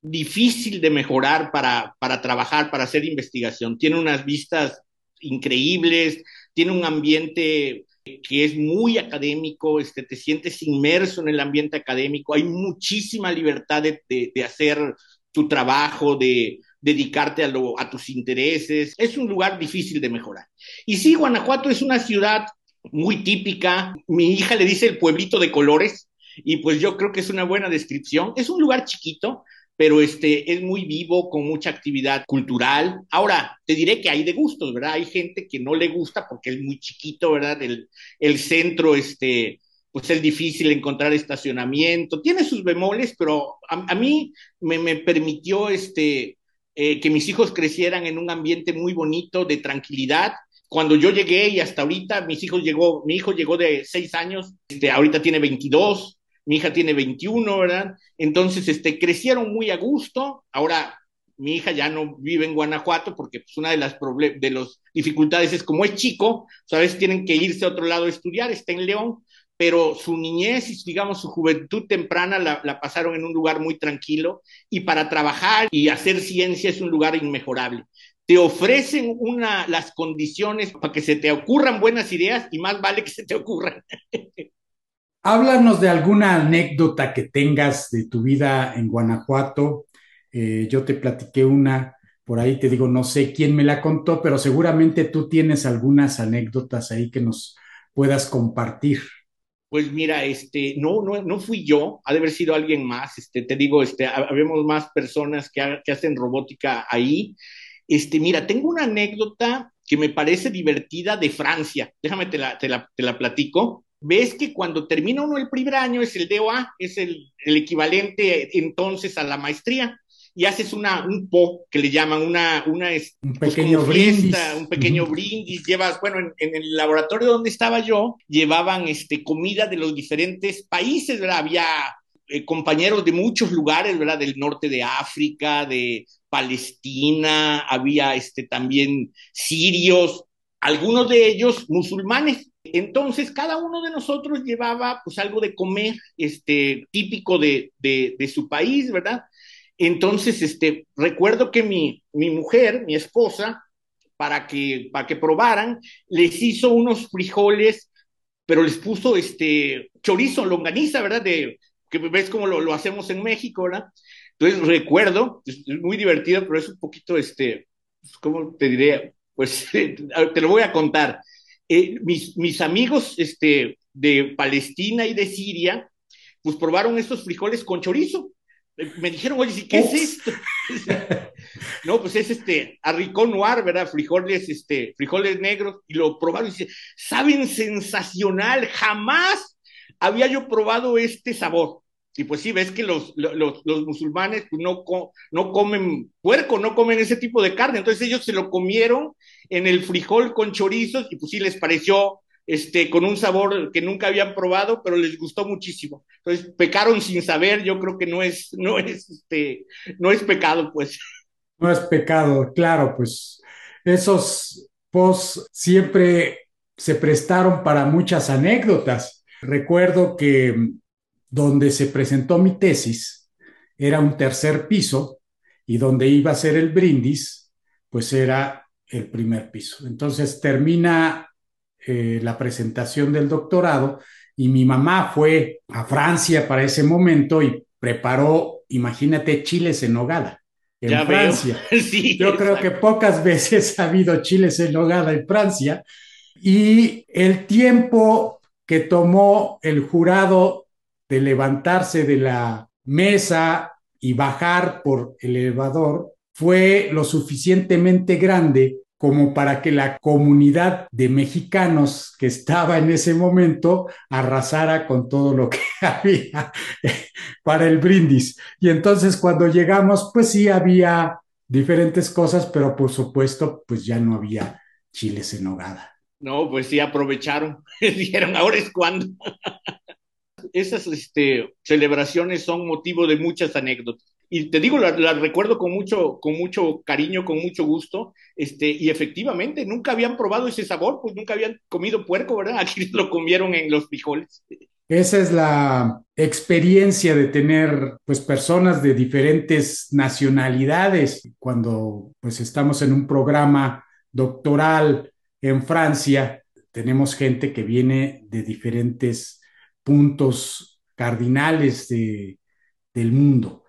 difícil de mejorar para, para trabajar, para hacer investigación. Tiene unas vistas increíbles, tiene un ambiente que es muy académico, este, te sientes inmerso en el ambiente académico, hay muchísima libertad de, de, hacer tu trabajo, de dedicarte a, lo, a tus intereses. Es un lugar difícil de mejorar. Y sí, Guanajuato es una ciudad muy típica. Mi hija le dice el pueblito de colores y pues yo creo que es una buena descripción. Es un lugar chiquito, pero este es muy vivo, con mucha actividad cultural. Ahora, te diré que hay de gustos, ¿verdad? Hay gente que no le gusta porque es muy chiquito, ¿verdad? El, el centro, este, pues es difícil encontrar estacionamiento, tiene sus bemoles, pero a, mí me, me, permitió este, eh, que mis hijos crecieran en un ambiente muy bonito, de tranquilidad. Cuando yo llegué y hasta ahorita, mis hijos llegó, mi hijo llegó de seis años, este, ahorita tiene 22, mi hija tiene 21, ¿verdad? Entonces, este, crecieron muy a gusto. Ahora, mi hija ya no vive en Guanajuato porque pues, una de las de las dificultades es como es chico, sabes, tienen que irse a otro lado a estudiar, está en León, pero su niñez y digamos su juventud temprana la, la, pasaron en un lugar muy tranquilo y para trabajar y hacer ciencia es un lugar inmejorable. Te ofrecen una, las condiciones para que se te ocurran buenas ideas y más vale que se te ocurran. Háblanos de alguna anécdota que tengas de tu vida en Guanajuato. Eh, yo te platiqué una, por ahí te digo, no sé quién me la contó, pero seguramente tú tienes algunas anécdotas ahí que nos puedas compartir. Pues mira, este, no, no, no fui yo, ha de haber sido alguien más. Este, te digo, este, habemos más personas que, que hacen robótica ahí. Este, mira, tengo una anécdota que me parece divertida de Francia. Déjame te la, te la, te la platico ves que cuando termina uno el primer año es el DOA, es el, el equivalente entonces a la maestría y haces una, un po que le llaman una, una un pues, pequeño brindis. un pequeño brindis, llevas, bueno, en, en, el laboratorio donde estaba yo, llevaban este, comida de los diferentes países, ¿verdad? Había eh, compañeros de muchos lugares, ¿verdad? Del norte de África, de Palestina, había este, también sirios, algunos de ellos musulmanes. Entonces, cada uno de nosotros llevaba pues algo de comer este, típico de, de, su país, ¿verdad? Entonces, este, recuerdo que mi, mi mujer, mi esposa, para que, para que probaran, les hizo unos frijoles, pero les puso este chorizo, longaniza, ¿verdad? De, que ves como lo, lo hacemos en México, ¿verdad? Entonces recuerdo, es muy divertido, pero es un poquito, este, ¿cómo te diré? Pues te lo voy a contar. Eh, mis, mis amigos este, de Palestina y de Siria, pues probaron estos frijoles con chorizo me dijeron, oye, ¿qué es esto? no, pues es este arricón noir, ¿verdad? Frijoles, este, frijoles negros, y lo probaron y dice, saben sensacional, jamás había yo probado este sabor. Y pues sí, ves que los, los, musulmanes pues no, no comen puerco, no comen ese tipo de carne, entonces ellos se lo comieron en el frijol con chorizos y pues sí les pareció este, con un sabor que nunca habían probado, pero les gustó muchísimo. Entonces, pecaron sin saber, yo creo que no es, no es, este, no es pecado, pues. No es pecado, claro, pues esos posts siempre se prestaron para muchas anécdotas. Recuerdo que donde se presentó mi tesis era un tercer piso y donde iba a ser el brindis, pues era el primer piso. Entonces termina eh, la presentación del doctorado y mi mamá fue a Francia para ese momento y preparó, imagínate, chiles en nogada en Francia. Yo creo que pocas veces ha habido chiles en nogada en Francia y el tiempo que tomó el jurado de levantarse de la mesa y bajar por el elevador fue lo suficientemente grande como para que la comunidad de mexicanos que estaba en ese momento arrasara con todo lo que había para el brindis. Y entonces cuando llegamos, pues sí había diferentes cosas, pero por supuesto, pues ya no había chiles en hogada. No, pues sí aprovecharon, dijeron, ahora es cuando. Esas este, celebraciones son motivo de muchas anécdotas y te digo, la, recuerdo con mucho, con mucho cariño, con mucho gusto, este, y efectivamente nunca habían probado ese sabor, pues nunca habían comido puerco, ¿verdad? Aquí lo comieron en los frijoles. Esa es la experiencia de tener pues personas de diferentes nacionalidades cuando pues estamos en un programa doctoral en Francia tenemos gente que viene de diferentes puntos cardinales de, del mundo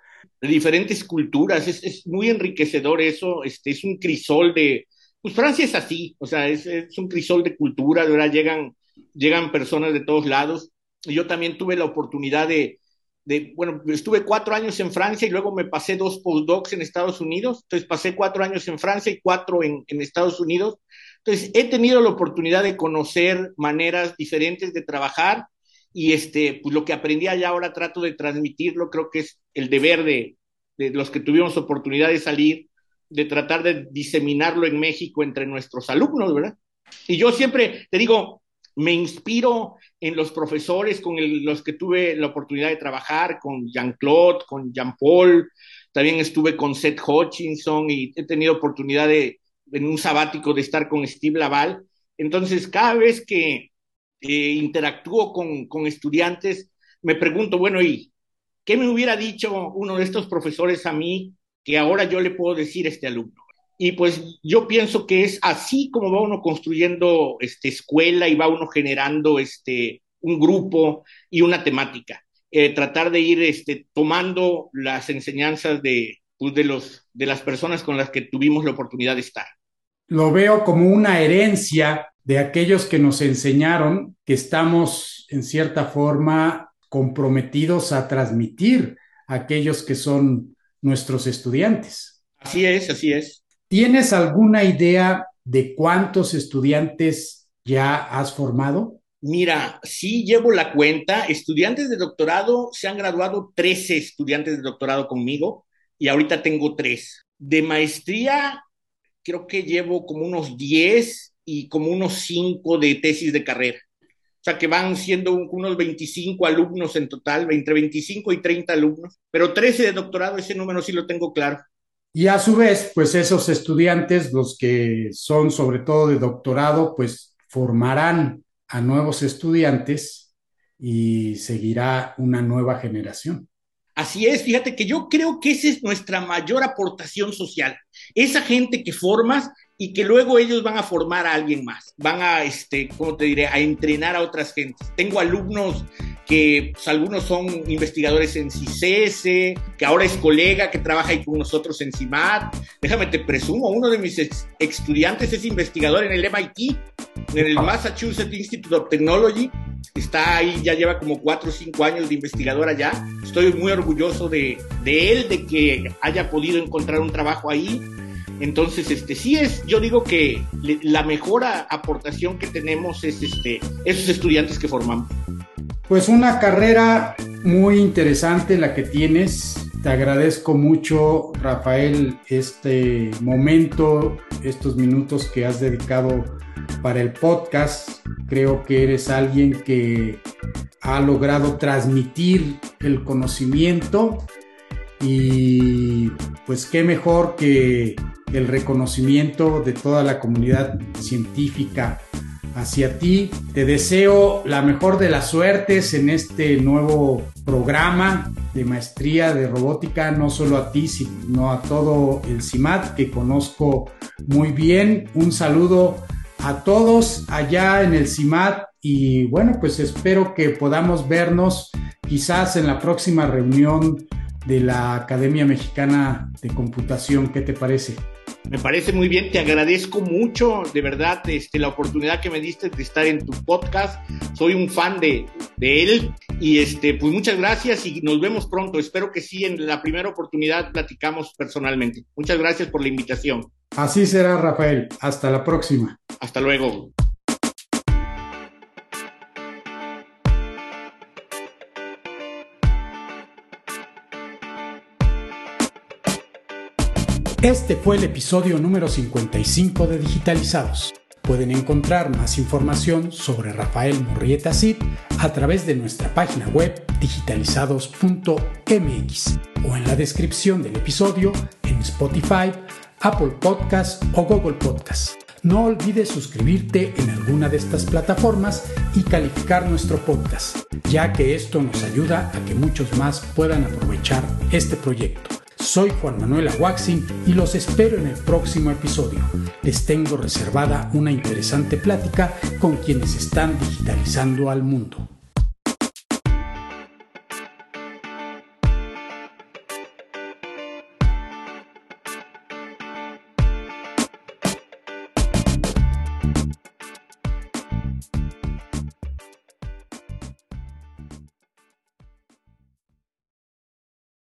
de diferentes culturas, es, muy enriquecedor eso, este, es un crisol de, pues Francia es así, o sea, es, es un crisol de cultura, de verdad llegan, llegan personas de todos lados. Yo también tuve la oportunidad de, de, bueno, estuve cuatro años en Francia y luego me pasé dos postdocs en Estados Unidos, entonces pasé cuatro años en Francia y cuatro en Estados Unidos. Entonces he tenido la oportunidad de conocer maneras diferentes de trabajar y este, pues lo que aprendí allá ahora trato de transmitirlo, creo que es el deber de, de los que tuvimos oportunidad de salir, de tratar de diseminarlo en México entre nuestros alumnos, ¿verdad? Y yo siempre, te digo, me inspiro en los profesores con los que tuve la oportunidad de trabajar, con Jean-Claude, con Jean-Paul, también estuve con Seth Hutchinson y he tenido oportunidad de, en un sabático de estar con Steve Laval. Entonces, cada vez que, eh, interactúo con, estudiantes, me pregunto, bueno, ¿y qué me hubiera dicho uno de estos profesores a mí que ahora yo le puedo decir a este alumno? Y pues yo pienso que es así como va uno construyendo este, escuela y va uno generando este, un grupo y una temática. Eh, tratar de ir este, tomando las enseñanzas pues, de, los, de las personas con las que tuvimos la oportunidad de estar. Lo veo como una herencia de aquellos que nos enseñaron que estamos en cierta forma comprometidos a transmitir a aquellos que son nuestros estudiantes. Así es, así es. ¿Tienes alguna idea de cuántos estudiantes ya has formado? Mira, sí llevo la cuenta. Estudiantes de doctorado, se han graduado 13 estudiantes de doctorado conmigo y ahorita tengo 3. De maestría, creo que llevo como unos 10 y como unos 5 de tesis de carrera. O sea, que van siendo unos 25 alumnos en total, entre 25 y 30 alumnos, pero 13 de doctorado, ese número sí lo tengo claro. Y a su vez, pues esos estudiantes, los que son sobre todo de doctorado, pues formarán a nuevos estudiantes y seguirá una nueva generación. Así es, fíjate que yo creo que esa es nuestra mayor aportación social. Esa gente que formas y que luego ellos van a formar a alguien más, van a, este, ¿cómo te diré?, a entrenar a otras gentes. Tengo alumnos que pues, algunos son investigadores en CICES, que ahora es colega que trabaja ahí con nosotros en CIMAT. Déjame te presumo, uno de mis estudiantes es investigador en el MIT, en el Massachusetts Institute of Technology. Está ahí, ya lleva como cuatro o cinco años de investigador allá. Estoy muy orgulloso de, de él, de que haya podido encontrar un trabajo ahí entonces, este, sí es, yo digo que la mejor aportación que tenemos es este, esos estudiantes que formamos. Pues una carrera muy interesante la que tienes. Te agradezco mucho, Rafael, este momento, estos minutos que has dedicado para el podcast. Creo que eres alguien que ha logrado transmitir el conocimiento y pues qué mejor que el reconocimiento de toda la comunidad científica hacia ti. Te deseo la mejor de las suertes en este nuevo programa de maestría de robótica, no solo a ti, sino a todo el CIMAT que conozco muy bien. Un saludo a todos allá en el CIMAT y bueno, pues espero que podamos vernos quizás en la próxima reunión de la Academia Mexicana de Computación. ¿Qué te parece? Me parece muy bien, te agradezco mucho, de verdad, este, la oportunidad que me diste de estar en tu podcast. Soy un fan de, de él y este, pues muchas gracias y nos vemos pronto. Espero que sí, en la primera oportunidad platicamos personalmente. Muchas gracias por la invitación. Así será, Rafael. Hasta la próxima. Hasta luego. Este fue el episodio número 55 de Digitalizados. Pueden encontrar más información sobre Rafael Murrieta Cid a través de nuestra página web digitalizados.mx o en la descripción del episodio en Spotify, Apple Podcasts o Google Podcasts. No olvides suscribirte en alguna de estas plataformas y calificar nuestro podcast, ya que esto nos ayuda a que muchos más puedan aprovechar este proyecto. Soy Juan Manuel Aguaxin y los espero en el próximo episodio. Les tengo reservada una interesante plática con quienes están digitalizando al mundo.